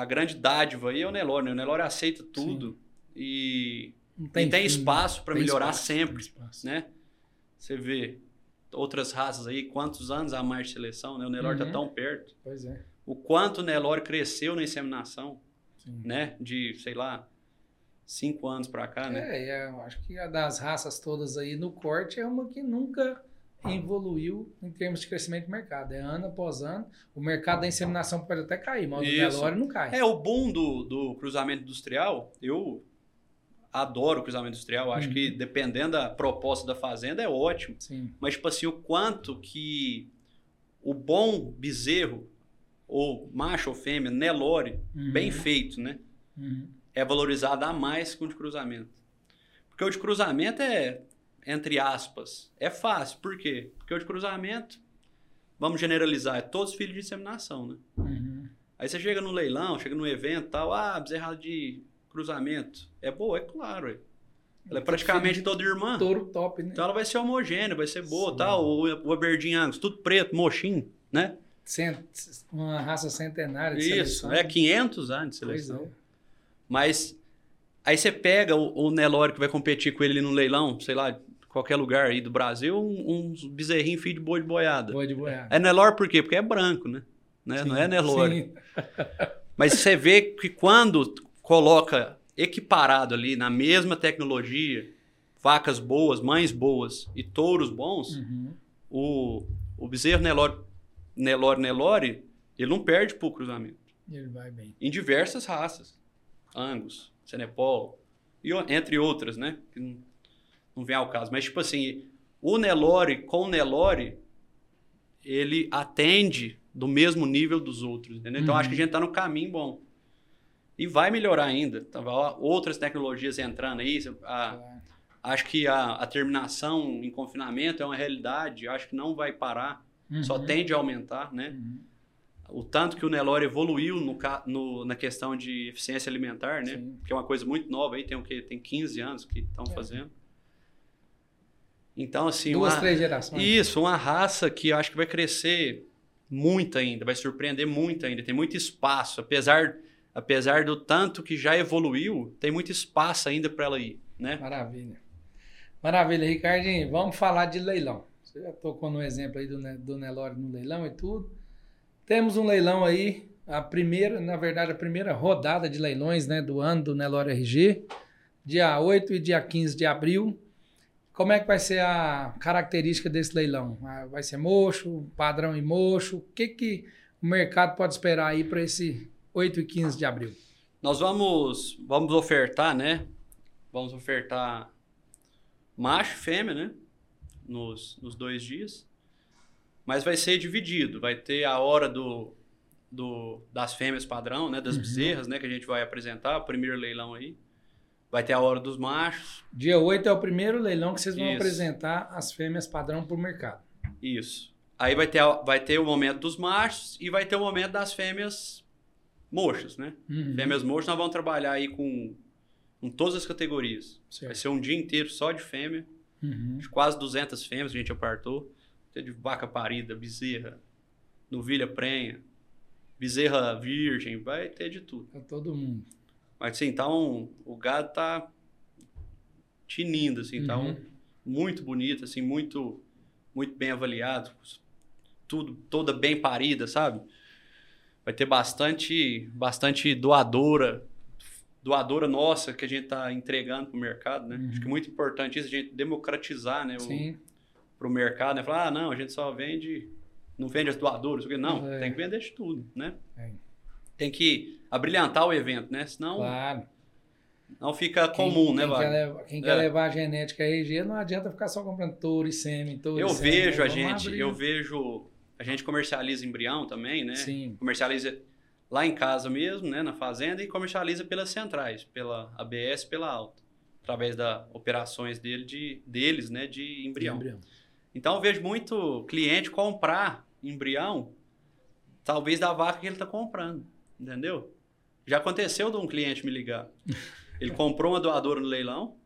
a grande dádiva aí é o Nelore, né? O Nelore aceita tudo e Não e tem fim, espaço para tem melhorar espaço, sempre, tem né? Você vê outras raças aí, quantos anos a mais de seleção, né? O Nelore Uhum. tá tão perto. Pois é. O quanto o Nelore cresceu na inseminação, Sim. né? De, sei lá, cinco anos para cá, né? É, eu acho que a das raças todas aí no corte é uma que nunca evoluiu em termos de crescimento de mercado. É ano após ano. O mercado da inseminação pode até cair, mas o do. Nelore não cai. É, o boom do, do cruzamento industrial, eu adoro o cruzamento industrial. Acho Uhum. que dependendo da proposta da fazenda é ótimo. Sim. Mas, tipo assim, o quanto que o bom bezerro, ou macho ou fêmea, Nelore, Uhum. bem feito, né? Uhum. É valorizado a mais que o de cruzamento. Porque o de cruzamento é, entre aspas, é fácil. Por quê? Porque o de cruzamento, vamos generalizar, é todos filhos de inseminação, né? Uhum. Aí você chega no leilão, chega no evento e tal, ah, bezerrada de cruzamento. É boa, é claro. ué. Ela é praticamente toda irmã. Touro top, né? Então ela vai ser homogênea, vai ser boa, Sim. tal. O, o Aberdeen Angus, tudo preto, mochinho, né? Cent- Uma raça centenária de Isso, seleção. é 500 anos de seleção. é. Mas aí você pega o, o Nelore que vai competir com ele no leilão, sei lá, qualquer lugar aí do Brasil, um, uns bezerrinhos filho de boi de boiada. Boa de boiada. É Nelore por quê? Porque é branco, né? né? Não Sim, é Nelore. sim. Mas você vê que quando coloca equiparado ali na mesma tecnologia, vacas boas, mães boas e touros bons, Uhum. o, o bezerro Nelore, Nelore, Nelore, ele não perde pro cruzamento. Ele vai bem. Em diversas raças. Angus, Senepol, e, entre outras, né? Não, vem ao caso. Mas, tipo assim, o Nelore com o Nelore, ele atende do mesmo nível dos outros, entendeu? Então, Uhum. acho que a gente tá no caminho bom. E vai melhorar ainda. Tá, outras tecnologias entrando aí. A, acho que a, a, terminação em confinamento é uma realidade. Acho que não vai parar. Uhum. Só tende a aumentar, né? Uhum. O tanto que o Nelore evoluiu no, no, na questão de eficiência alimentar, né? Sim. Que é uma coisa muito nova aí. Tem o quê? Tem 15 anos que estão é. fazendo. Então, assim. Duas, uma, três gerações. Isso, uma raça que eu acho que vai crescer muito ainda, vai surpreender muito ainda. Tem muito espaço. Apesar, apesar do tanto que já evoluiu, tem muito espaço ainda para ela ir, né? Maravilha. Maravilha, Ricardinho. Vamos falar de leilão. Você já tocou no exemplo aí do, do Nelore no leilão e tudo. Temos um leilão aí, a primeira, na verdade, a primeira rodada de leilões né, do ano do Nelore RG, dia 8 e dia 15 de abril. Como é que vai ser a característica desse leilão? Ah, vai ser mocho, padrão e mocho? O que, que o mercado pode esperar aí para esse 8 e 15 de abril? Nós vamos, vamos ofertar, né? Vamos ofertar macho e fêmea, né? Nos, nos dois dias. Mas vai ser dividido. Vai ter a hora do, do, das fêmeas padrão, né? Das uhum. bezerras, né? Que a gente vai apresentar, o primeiro leilão aí. Vai ter a hora dos machos. Dia 8 é o primeiro leilão que vocês vão Isso. apresentar as fêmeas padrão para o mercado. Isso. Aí vai ter, vai ter o momento dos machos e vai ter o momento das fêmeas mochas, né? Uhum. Fêmeas mochas nós vamos trabalhar aí com, com todas as categorias. Certo. Vai ser um dia inteiro só de fêmea. Uhum. Quase 200 fêmeas a gente apartou. Tem de vaca parida, bezerra, novilha prenha, bezerra virgem, vai ter de tudo. Pra todo mundo. Mas assim, então o gado tá tinindo, assim, tá uhum. tá um, muito bonito, assim, muito, muito bem avaliado. Tudo, toda bem parida, sabe? Vai ter bastante, bastante doadora, doadora nossa que a gente tá entregando pro mercado, né? Uhum. Acho que é muito importante isso, a gente democratizar, né? Sim. O, pro mercado, né? Falar, ah, não, a gente só vende, não vende as doadoras, não, é. tem que vender de tudo, né? É tem que abrilhantar o evento, né? Senão. Claro. Não fica quem, comum, né, quem, quer levar, quem é. quer levar a genética RG, não adianta ficar só comprando touro e sêmen, touro Eu e sêmen, vejo a gente, abrir. eu vejo. A gente comercializa embrião também, né? Sim. Comercializa lá em casa mesmo, né, na fazenda, e comercializa pelas centrais, pela ABS pela Alta, através das operações dele de, deles, né, de embrião. de embrião. Então eu vejo muito cliente comprar embrião, talvez da vaca que ele está comprando. Entendeu? Já aconteceu de um cliente me ligar. Ele comprou uma doadora no leilão.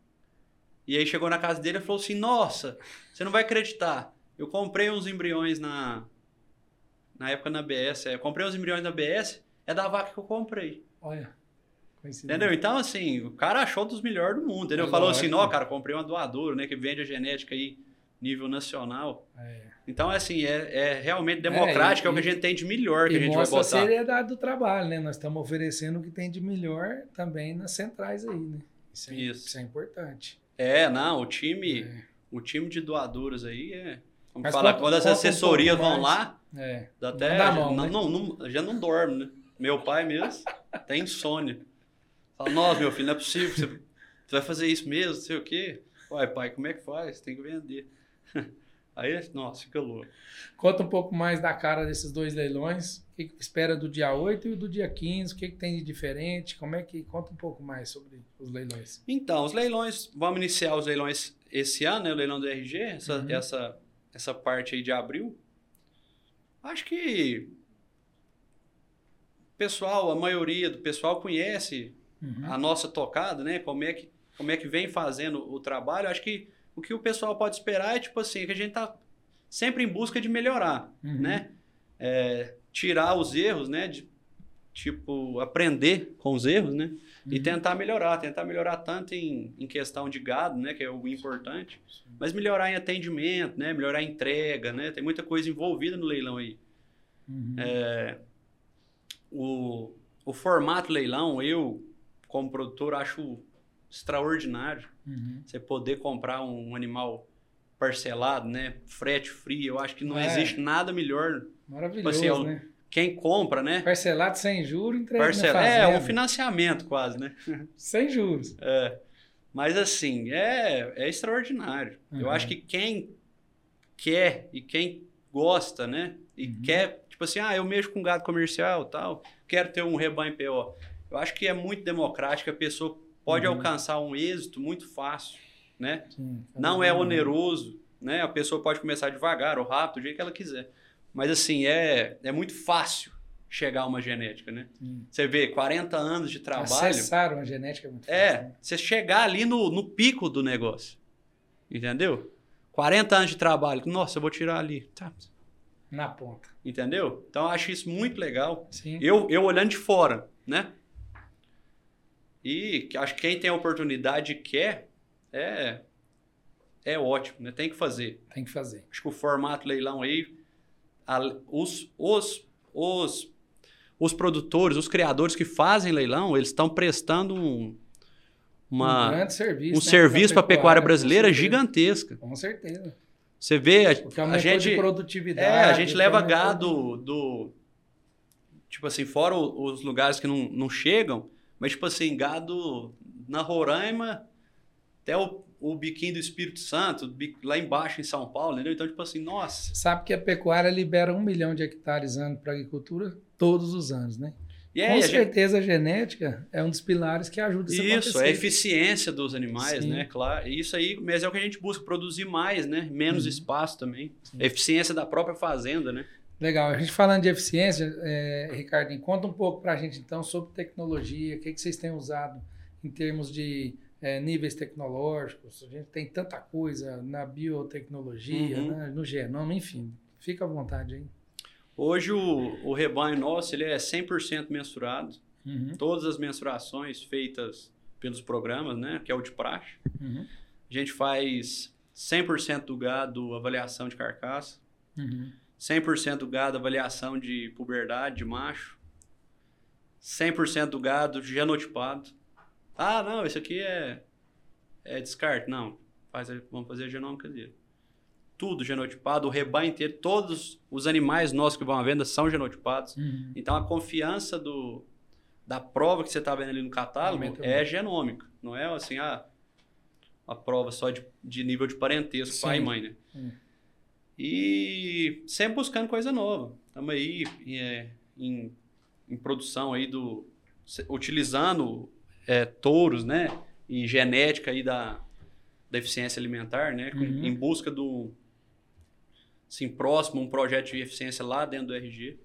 E aí chegou na casa dele e falou assim: Nossa, você não vai acreditar. Eu comprei uns embriões na. Na época na BS. É, eu comprei uns embriões na BS. É da vaca que eu comprei. Olha. Entendeu? Então, assim, o cara achou dos melhores do mundo. Entendeu? É Falou assim: Ó, cara, comprei uma doadora, né? Que vende a genética aí nível nacional. É. Então, é assim, é, é realmente democrático, é, e, é, o que a gente tem de melhor que a gente vai botar. a seriedade do trabalho, né? Nós estamos oferecendo o que tem de melhor também nas centrais aí, né? Isso é, isso. Isso é importante. É, não, o time, é. o time de doadores aí é... Vamos Mas falar, quando as assessorias vão lá, é. dá até, não, mão, já, né? não, não, já não dorme, né? Meu pai mesmo tem insônia. Fala, nossa, meu filho, não é possível, você, você vai fazer isso mesmo, não sei o quê. Uai, pai, como é que faz? Tem que vender. Aí, nossa, fica louco. Conta um pouco mais da cara desses dois leilões. O que, que espera do dia 8 e do dia 15? O que, que tem de diferente? Como é que. Conta um pouco mais sobre os leilões. Então, os leilões, vamos iniciar os leilões esse ano, né? O leilão do RG, essa, uhum. essa, essa parte aí de abril. Acho que o pessoal, a maioria do pessoal conhece uhum. a nossa tocada, né? Como é que, como é que vem fazendo o trabalho. Acho que o que o pessoal pode esperar é, tipo assim, que a gente tá sempre em busca de melhorar, uhum. né? É, tirar os erros, né? De, tipo, aprender com os erros, né? Uhum. E tentar melhorar, tentar melhorar tanto em, em questão de gado, né? Que é o importante, mas melhorar em atendimento, né? Melhorar em entrega, né? Tem muita coisa envolvida no leilão aí. Uhum. É, o, o formato leilão, eu, como produtor, acho extraordinário. Uhum. Você poder comprar um animal parcelado, né? Frete frio, eu acho que não é. existe nada melhor. Maravilhoso, tipo assim, né? Quem compra, né? Parcelado sem juros, entrega Parcel... É, um financiamento quase, né? sem juros. É. Mas assim, é, é extraordinário. Uhum. Eu acho que quem quer e quem gosta, né? E uhum. quer, tipo assim, ah, eu mexo com gado comercial tal, quero ter um rebanho PO. eu acho que é muito democrático, a pessoa pode uhum. alcançar um êxito muito fácil, né? Sim, Não é oneroso, né? A pessoa pode começar devagar ou rápido, do jeito que ela quiser. Mas assim, é, é muito fácil chegar a uma genética, né? Sim. Você vê 40 anos de trabalho. Acessar uma genética é muito fácil. É, né? você chegar ali no, no pico do negócio. Entendeu? 40 anos de trabalho. Nossa, eu vou tirar ali. Tá. Na ponta. Entendeu? Então eu acho isso muito legal. Sim. Eu, eu olhando de fora, né? E acho que quem tem a oportunidade e quer, é, é ótimo, né? Tem que fazer. Tem que fazer. Acho que o formato leilão aí, a, os, os, os, os produtores, os criadores que fazem leilão, eles estão prestando um, uma, um, grande serviço, um né, serviço para a pecuária brasileira gigantesca. Com certeza. Você vê, a, a gente. produtividade. É, a gente leva gado do. Tipo assim, fora os lugares que não, não chegam, mas, tipo assim, gado na Roraima até o, o biquinho do Espírito Santo, lá embaixo em São Paulo, entendeu? Então, tipo assim, nossa. Sabe que a pecuária libera um milhão de hectares ano para agricultura todos os anos, né? E aí, Com certeza a, gente... a, genética é um dos pilares que ajuda isso, isso a, a eficiência dos animais, Sim. né? Claro. Isso aí, mas é o que a gente busca, produzir mais, né? Menos uhum. espaço também. A eficiência da própria fazenda, né? Legal. A gente falando de eficiência, é, Ricardo, conta um pouco para a gente então sobre tecnologia, o que, que vocês têm usado em termos de é, níveis tecnológicos. A gente tem tanta coisa na biotecnologia, uhum. né, no genoma, enfim. Fica à vontade aí. Hoje o, o rebanho nosso ele é 100% mensurado. Uhum. Todas as mensurações feitas pelos programas, né, que é o de praxe. Uhum. A gente faz 100% do gado avaliação de carcaça. Uhum. 100% do gado avaliação de puberdade de macho. 100% do gado genotipado. Ah, não, isso aqui é, é descarte. Não, faz, vamos fazer a genômica dele tudo genotipado, o rebanho inteiro, todos os animais nossos que vão à venda são genotipados. Uhum. Então a confiança do, da prova que você está vendo ali no catálogo é genômica, não é assim, ah, a prova só de, de nível de parentesco, Sim. pai e mãe, né? Uhum. E sempre buscando coisa nova. Estamos aí é, em, em produção aí do. utilizando é, touros, né? E genética aí da, da eficiência alimentar, né? Uhum. Em busca do, assim, próximo a um projeto de eficiência lá dentro do RG.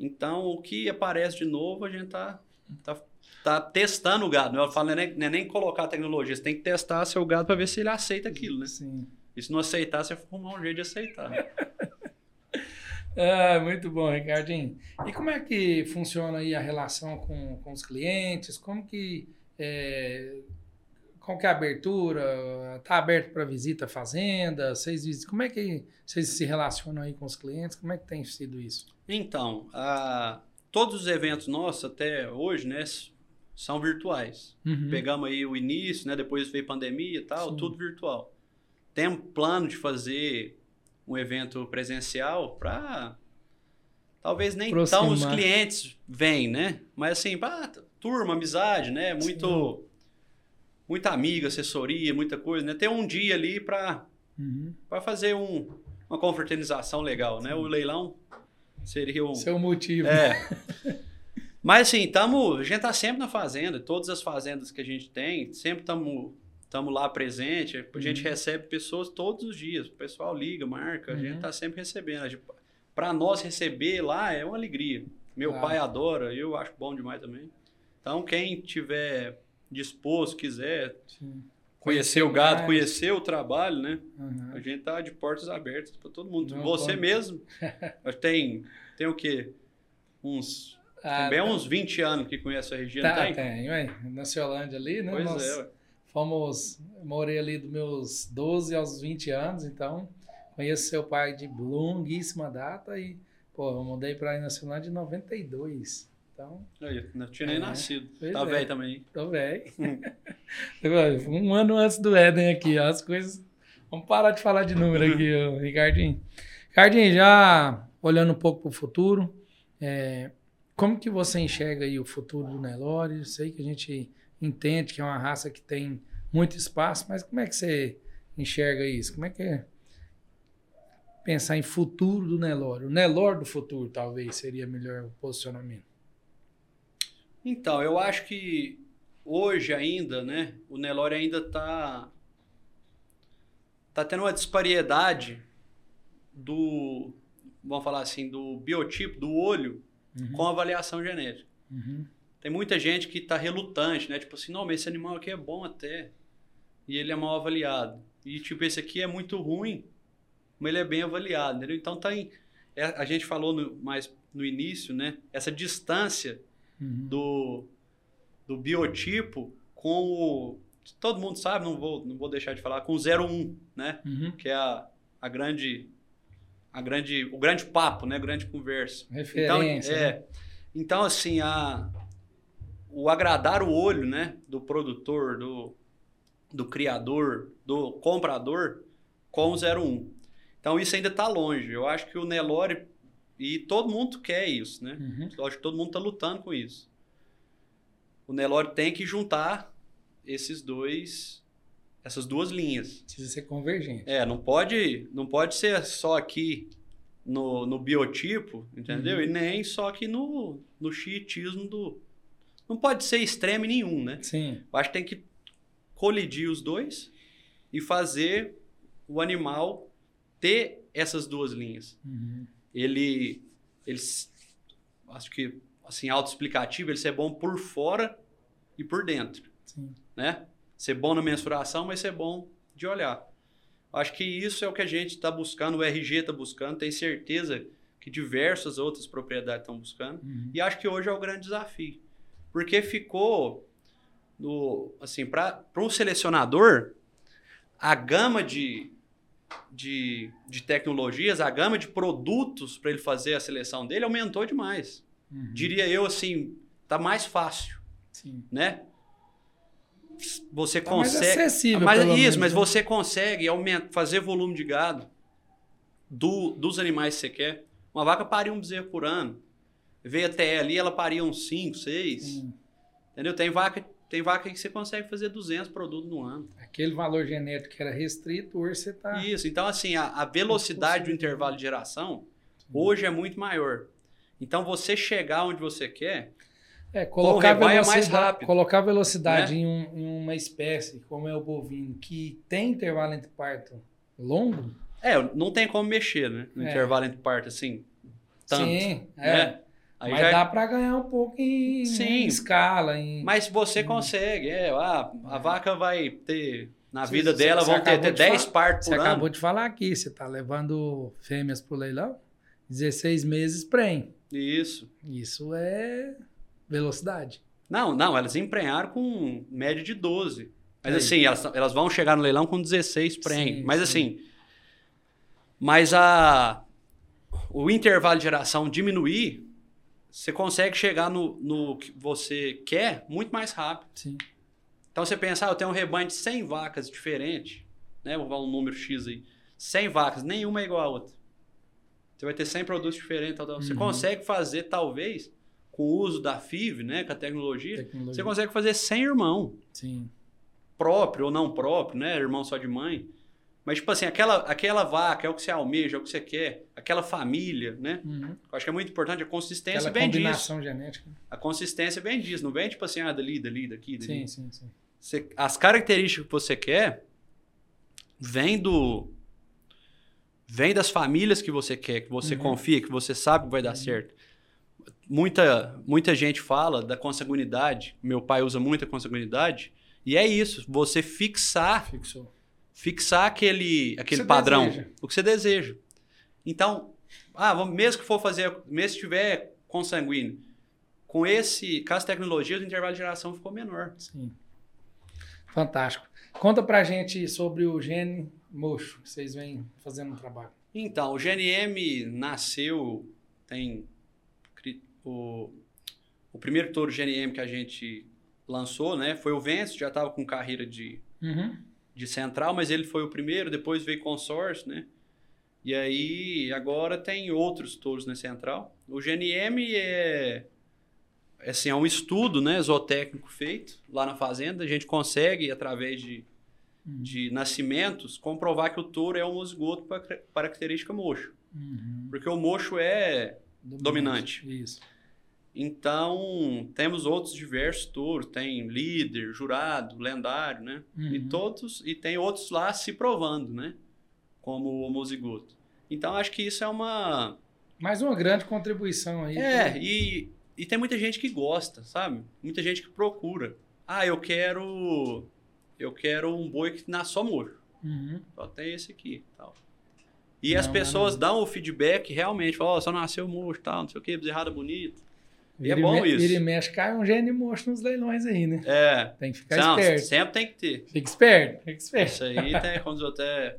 Então, o que aparece de novo, a gente está tá, tá testando o gado. Eu falo, não é, nem, não é nem colocar tecnologia, você tem que testar seu gado para ver se ele aceita aquilo, né? Sim. E se não aceitar, você arrumar um jeito de aceitar. ah, muito bom, Ricardinho. E como é que funciona aí a relação com, com os clientes? Como que é, qual que é a abertura? Está aberto para visita à fazenda? Vocês, como é que vocês se relacionam aí com os clientes? Como é que tem sido isso? Então, todos os eventos nossos até hoje, né, são virtuais. Uhum. Pegamos aí o início, né, depois veio pandemia e tal, Sim. tudo virtual. Tem plano de fazer um evento presencial para talvez nem tão os clientes vêm, né? Mas assim, para turma, amizade, né? Muito Sim muita amiga, assessoria, muita coisa, né? Ter um dia ali para uhum. fazer um, uma confraternização legal, né? O leilão seria um... Seu motivo. É. Mas assim, tamo, a gente tá sempre na fazenda, todas as fazendas que a gente tem, sempre estamos estamos lá presente, a gente uhum. recebe pessoas todos os dias, o pessoal liga, marca, uhum. a gente está uhum. sempre recebendo. Para nós receber lá é uma alegria. Meu claro. pai adora, eu acho bom demais também. Então, quem tiver disposto, quiser Sim. conhecer o gado, conhecer o trabalho, né? Uhum. A gente tá de portas abertas para todo mundo. Não Você pode. mesmo. tem, tem o quê? Uns. Ah, também tá. uns 20 anos que conhece a região, tá, tem? Tem, ué. Na Ciolândia ali, né? Pois Nós é, ué. Fomos, morei ali dos meus 12 aos 20 anos, então conheço seu pai de longuíssima data e, pô, eu mudei para a Ciolândia em 92. Então, Aí, não tinha nem é, nascido. Tá é. velho também. Tô velho. um ano antes do Éden aqui, ó, as coisas. Vamos parar de falar de número aqui, ó, Ricardinho. Ricardinho, já olhando um pouco para o futuro, é, como que você enxerga aí o futuro do Nelore? Sei que a gente entende que é uma raça que tem muito espaço, mas como é que você enxerga isso? Como é que é pensar em futuro do Nelore? O Nelore do futuro, talvez, seria melhor o posicionamento. Então, eu acho que hoje ainda, né, o Nelore ainda está tá tendo uma disparidade do, vamos falar assim, do biotipo do olho Uhum. com avaliação genética. Uhum. Tem muita gente que está relutante, né? Tipo assim, não, mas esse animal aqui é bom até. E ele é mal avaliado. E tipo, esse aqui é muito ruim, mas ele é bem avaliado, entendeu? Então tá é, a gente falou no, mais no início, né? Essa distância Uhum. do, do biotipo com o. Todo mundo sabe, não vou, não vou deixar de falar, com o 01, né? Uhum. Que é a, a grande. A grande, o grande papo, né? A grande conversa. Referência. Então, né? é, então assim, a, o agradar o olho né, do produtor, do, do criador, do comprador com o 01. Então isso ainda está longe. Eu acho que o Nelore, e todo mundo quer isso, né? Uhum. Eu acho que todo mundo está lutando com isso. O Nelore tem que juntar esses dois, essas duas linhas. Precisa ser convergente. É, não pode, não pode ser só aqui no, no biotipo, entendeu? Uhum. E nem só aqui no, no xiitismo do. Não pode ser extremo nenhum, né? Sim. Eu acho que tem que colidir os dois e fazer o animal ter essas duas linhas. Uhum. Ele, ele acho que assim autoexplicativo, ele ser bom por fora e por dentro Sim. né? Ser bom na mensuração, mas ser bom de olhar. Acho que isso é o que a gente está buscando, o RG está buscando, tenho certeza que diversas outras propriedades estão buscando. Uhum. E acho que hoje é o grande desafio. Porque ficou, no, assim, para um selecionador, a gama de, de, de tecnologias, a gama de produtos para ele fazer a seleção dele aumentou demais. Uhum. Diria eu assim, tá mais fácil, Sim. né? Você Tá mais consegue. acessível, mas isso, menos, mas né? você consegue aumentar, fazer volume de gado do, dos animais que você quer. Uma vaca paria um bezerro por ano. Veio até ali, ela paria uns 5, 6. Sim. Entendeu? Tem vaca, tem vaca que você consegue fazer 200 produtos no ano. Aquele valor genético que era restrito, hoje você está. Isso. Então, assim, a, a velocidade do intervalo de geração hoje é muito maior. Então, você chegar onde você quer, É, colocar rebanho é mais velocidade, rápido. colocar velocidade Né? em, um- em uma espécie, como é o bovino, que tem intervalo entre parto longo, é, não tem como mexer, né? No É. intervalo entre parto, assim, tanto. sim, é. né? Aí mas já é- dá para ganhar um pouco em, Sim. em escala. Em... Mas você consegue, é, ah, a vaca vai ter, na Você- vida você- dela, você vão ter, acabou ter de 10 falar- partos Você por acabou ano. de falar aqui, você está levando fêmeas para o leilão, 16 meses prem. Isso. Isso é velocidade. Não, não, elas emprenharam com média de 12. Mas Aí. assim, elas, elas vão chegar no leilão com 16 prem. Sim, Mas sim. assim, mas a, o intervalo de geração diminuir, você consegue chegar no, no que você quer muito mais rápido. Sim. Então você pensa, ah, eu tenho um rebanho de 100 vacas diferentes, né? Vou falar um número X aí. 100 vacas, nenhuma é igual a outra. Você vai ter 100 produtos diferentes. Tal, tal. Você Uhum. consegue fazer, talvez, com o uso da FIV, né? Com a tecnologia, Tecnologia. você consegue fazer 100 irmão. Sim. Próprio ou não próprio, né? Irmão só de mãe. Mas, tipo assim, aquela, aquela vaca é o que você almeja, é o que você quer. Aquela família, né? Uhum. Eu acho que é muito importante. A consistência Aquela vem disso. combinação genética. A consistência vem disso. Não vem, tipo assim, ah, dali, dali, daqui, dali. Sim, sim, sim. Você- as características que você quer vem do vem das famílias que você quer, que você Uhum. confia, que você sabe que vai dar certo. Muita muita gente fala da consanguinidade. Meu pai usa muito a consanguinidade e é isso. Você fixar Fixou. Fixar aquele aquele padrão, deseja. o que você deseja. Então, ah, vamos- mesmo que for fazer, mesmo que tiver consanguíneo, com esse, com as tecnologias, o intervalo de geração ficou menor. Sim. Fantástico. Conta pra gente sobre o gene mocho que vocês vêm fazendo um trabalho. Então, o GNM nasceu, tem cri- o, o primeiro touro GNM que a gente lançou, né? Foi o Vence, já estava com carreira de, Uhum. De central, mas ele foi o primeiro, depois veio consórcio, né? E aí, agora tem outros touros na central. O GNM é, assim, é um estudo né, zootécnico feito lá na fazenda. A gente consegue, através de, de nascimentos, comprovar que o touro é homozigoto para característica mocho. Uhum. Porque o mocho é Dominante. Isso. Então, temos outros diversos touros, tem líder, jurado, lendário, né? Uhum. E todos e tem outros lá se provando, né? Como o homozigoto. Então, acho que isso é uma Mais uma grande contribuição aí. É, e, e tem muita gente que gosta, sabe? Muita gente que procura. Ah, eu quero eu quero um boi que nasce só mocho. Uhum. Só tem esse aqui, tal. E as Não, pessoas maravilha. dão o feedback realmente, falam, ó, só nasceu mocho, tal, não sei o que, bezerrada bonita. E é bom me- isso. Vira e mexe, cai um gênio mocho nos leilões aí, né? É, Tem que ficar não, esperto. sempre tem que ter. Fica esperto, fica esperto. Isso aí tem, como diz outro, é,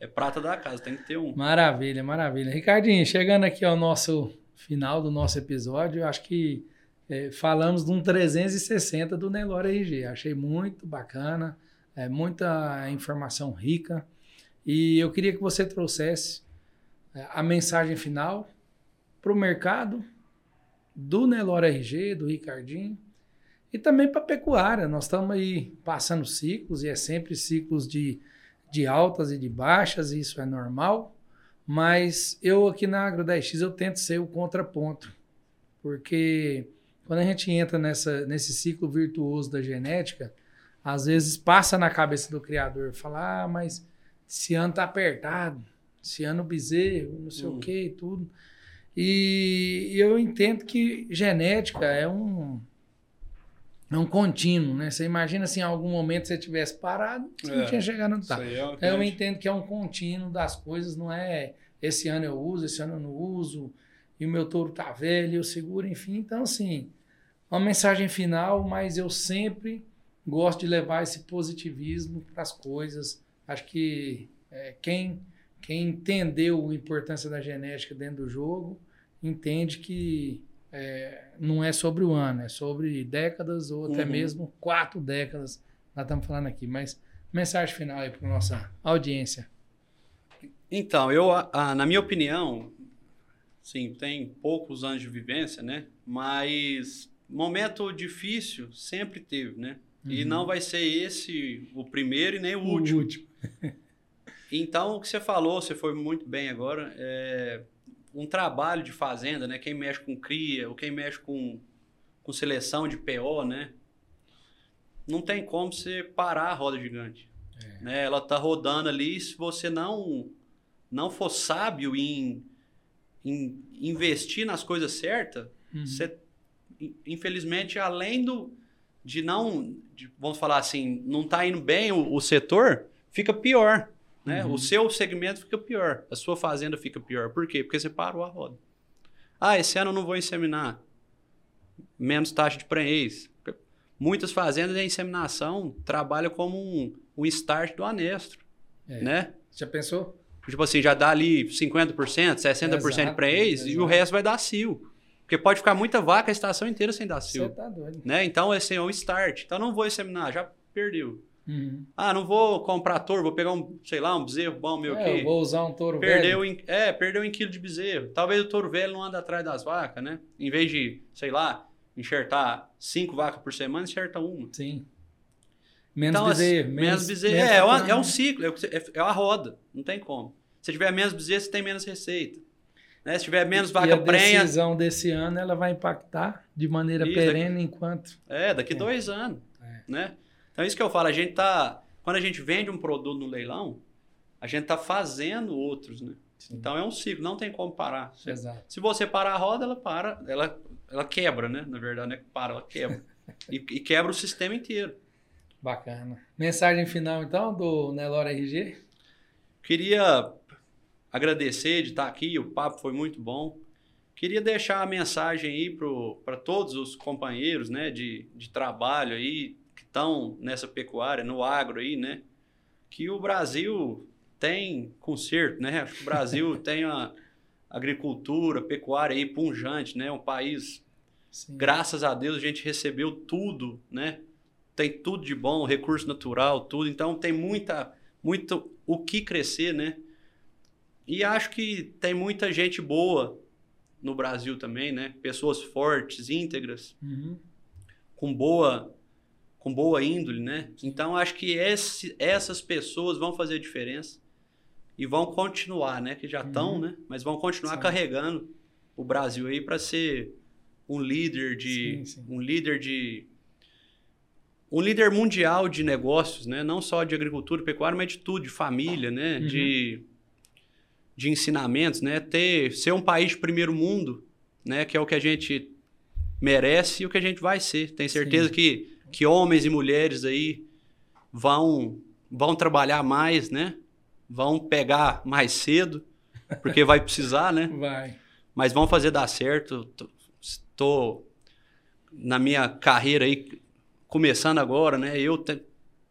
é prata da casa, tem que ter um. Maravilha, maravilha. Ricardinho, chegando aqui ao nosso final do nosso episódio, eu acho que eh, falamos de um 360 do Nelore RG. Achei muito bacana, é, muita informação rica. E eu queria que você trouxesse eh, a mensagem final para o mercado do Nelore RG, do Ricardinho, e também para a pecuária. Nós estamos aí passando ciclos, e é sempre ciclos de, de altas e de baixas, e isso é normal. Mas eu aqui na Agro 10X eu tento ser o contraponto, porque quando a gente entra nessa, nesse ciclo virtuoso da genética, às vezes passa na cabeça do criador, falar, ah, mas esse ano tá apertado, esse ano bezerro, não sei Hum. o que e tudo. E eu entendo que genética é um é um contínuo, né? Você imagina se em algum momento você tivesse parado, você não É. tinha chegado onde tá. aí é Então, eu entendo que é um contínuo das coisas, não é esse ano eu uso, esse ano eu não uso, e o meu touro tá velho, eu seguro, enfim. Então, assim, uma mensagem final, mas eu sempre gosto de levar esse positivismo para as coisas. Acho que é, quem, quem entendeu a importância da genética dentro do jogo, entende que é, não é sobre o ano, é sobre décadas ou até Uhum. mesmo quatro décadas. Nós estamos falando aqui, mas mensagem final aí para nossa audiência. Então, eu, ah, na minha opinião, sim, tem poucos anos de vivência, né? Mas momento difícil sempre teve, né? E Uhum. não vai ser esse o primeiro e nem o último. Então, o que você falou, você foi muito bem agora, é um trabalho de fazenda, né? Quem mexe com cria, ou quem mexe com, com seleção de PO, né? Não tem como você parar a roda gigante. Né? Ela tá rodando ali, se você não não for sábio em, em investir nas coisas certas, Uhum. você, in- infelizmente, além do, de não, de, vamos falar assim, não tá indo bem o, o setor, fica pior. Né? Uhum. O seu segmento fica pior, a sua fazenda fica pior. Por quê? Porque você parou a roda. Ah, esse ano eu não vou inseminar. Menos taxa de prenhez. Muitas fazendas de inseminação trabalham como um, um start do anestro. É. Né? Já pensou? Tipo assim, já dá ali 50%, 60% de pré-ex e o resto vai dar cio. Porque pode ficar muita vaca a estação inteira sem dar Você cio. tá doido. Né? Então, esse é um start. Então, não vou inseminar, já perdeu. Uhum. Ah, não vou comprar touro, vou pegar um, sei lá, um bezerro bom meu É, aqui. eu vou usar um touro Perdeu velho. em, é, perdeu em quilo de bezerro. Talvez o touro velho não anda atrás das vacas, né? Em vez de, sei lá, enxertar cinco vacas por semana, enxerta uma. Sim. Menos Então, bezerro. menos bezerro. menos é, é, uma, é um faturamento. ciclo, é, que é, é uma roda. Não tem como. Se tiver menos bezerro, você tem menos receita. Né? Se tiver menos e vaca a prenha, decisão desse ano ela vai impactar de maneira Isso, perene enquanto é, daqui É. dois anos. É. Né? Então, isso que eu falo, a gente tá. Quando a gente vende um produto no leilão, a gente tá fazendo outros, né? Então é um ciclo, não tem como parar. Se, Exato. se você parar a roda, ela para, ela, ela quebra, né? Na verdade, não é que para, ela quebra. e, e quebra o sistema inteiro. Bacana. Mensagem final então do Nelore RG. Queria agradecer de estar aqui, o papo foi muito bom. Queria deixar a mensagem aí para todos os companheiros né, de, de trabalho aí estão nessa pecuária, no agro aí, né? Que o Brasil tem conserto, né? Acho que o Brasil tem a agricultura, pecuária aí punjante, né? Um país Sim. graças a Deus a gente recebeu tudo, né? Tem tudo de bom, recurso natural, tudo. Então tem muita, muito o que crescer, né? E acho que tem muita gente boa no Brasil também, né? Pessoas fortes, íntegras, Uhum. com boa, com boa índole, né? Então acho que esse, essas pessoas vão fazer a diferença e vão continuar, né? Que já estão, Uhum. né? Mas vão continuar Sim. carregando o Brasil aí para ser um líder de Sim, sim. um líder de um líder mundial de negócios, né? Não só de agricultura e pecuária, mas de tudo, de família, né? Uhum. De, de ensinamentos, né? Ter ser um país de primeiro mundo, né? Que é o que a gente merece e o que a gente vai ser. Tenho certeza que que homens e mulheres aí vão vão trabalhar mais, né? Vão pegar mais cedo, porque vai precisar, né? Vai. mas vão fazer dar certo. Estou na minha carreira aí começando agora, né? Eu te-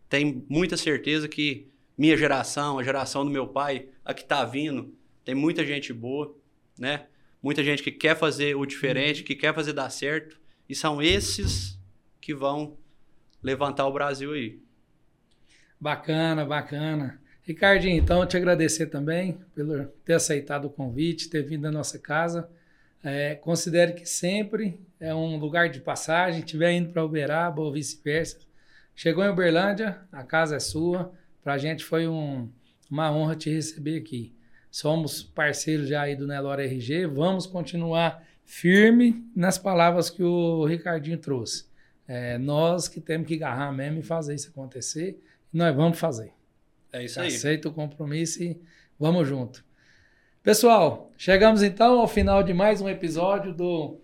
tenho muita certeza que minha geração, a geração do meu pai, a que tá vindo, tem muita gente boa, né? Muita gente que quer fazer o diferente, que quer fazer dar certo, e são esses que vão levantar o Brasil aí. Bacana, bacana. Ricardinho, então, te agradecer também por ter aceitado o convite, ter vindo à nossa casa. É, considere que sempre é um lugar de passagem, estiver indo para Uberaba ou vice-versa. Chegou em Uberlândia, a casa é sua. Para a gente foi um- uma honra te receber aqui. Somos parceiros já aí do Nelore RG, vamos continuar firme nas palavras que o Ricardinho trouxe. É, nós que temos que agarrar mesmo e fazer isso acontecer, e nós vamos fazer. É isso aí. Aceita o compromisso e vamos junto. Pessoal, chegamos então ao final de mais um episódio do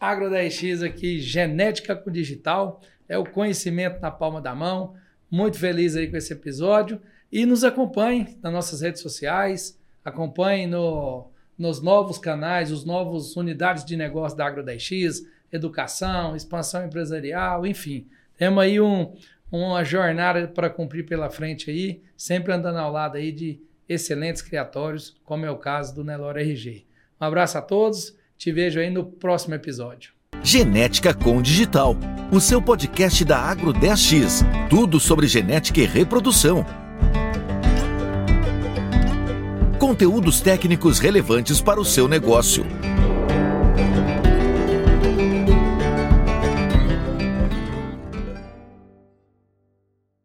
Agro 10X aqui, Genética com Digital. É o conhecimento na palma da mão. Muito feliz aí com esse episódio. E nos acompanhe nas nossas redes sociais, acompanhe no, nos novos canais, os novos unidades de negócio da Agro 10X, educação, expansão empresarial, enfim. Temos aí um, uma jornada para cumprir pela frente aí, sempre andando ao lado aí de excelentes criatórios, como é o caso do Nelore RG. Um abraço a todos, te vejo aí no próximo episódio. Genética com Digital, o seu podcast da Agro 10X. Tudo sobre genética e reprodução. Conteúdos técnicos relevantes para o seu negócio.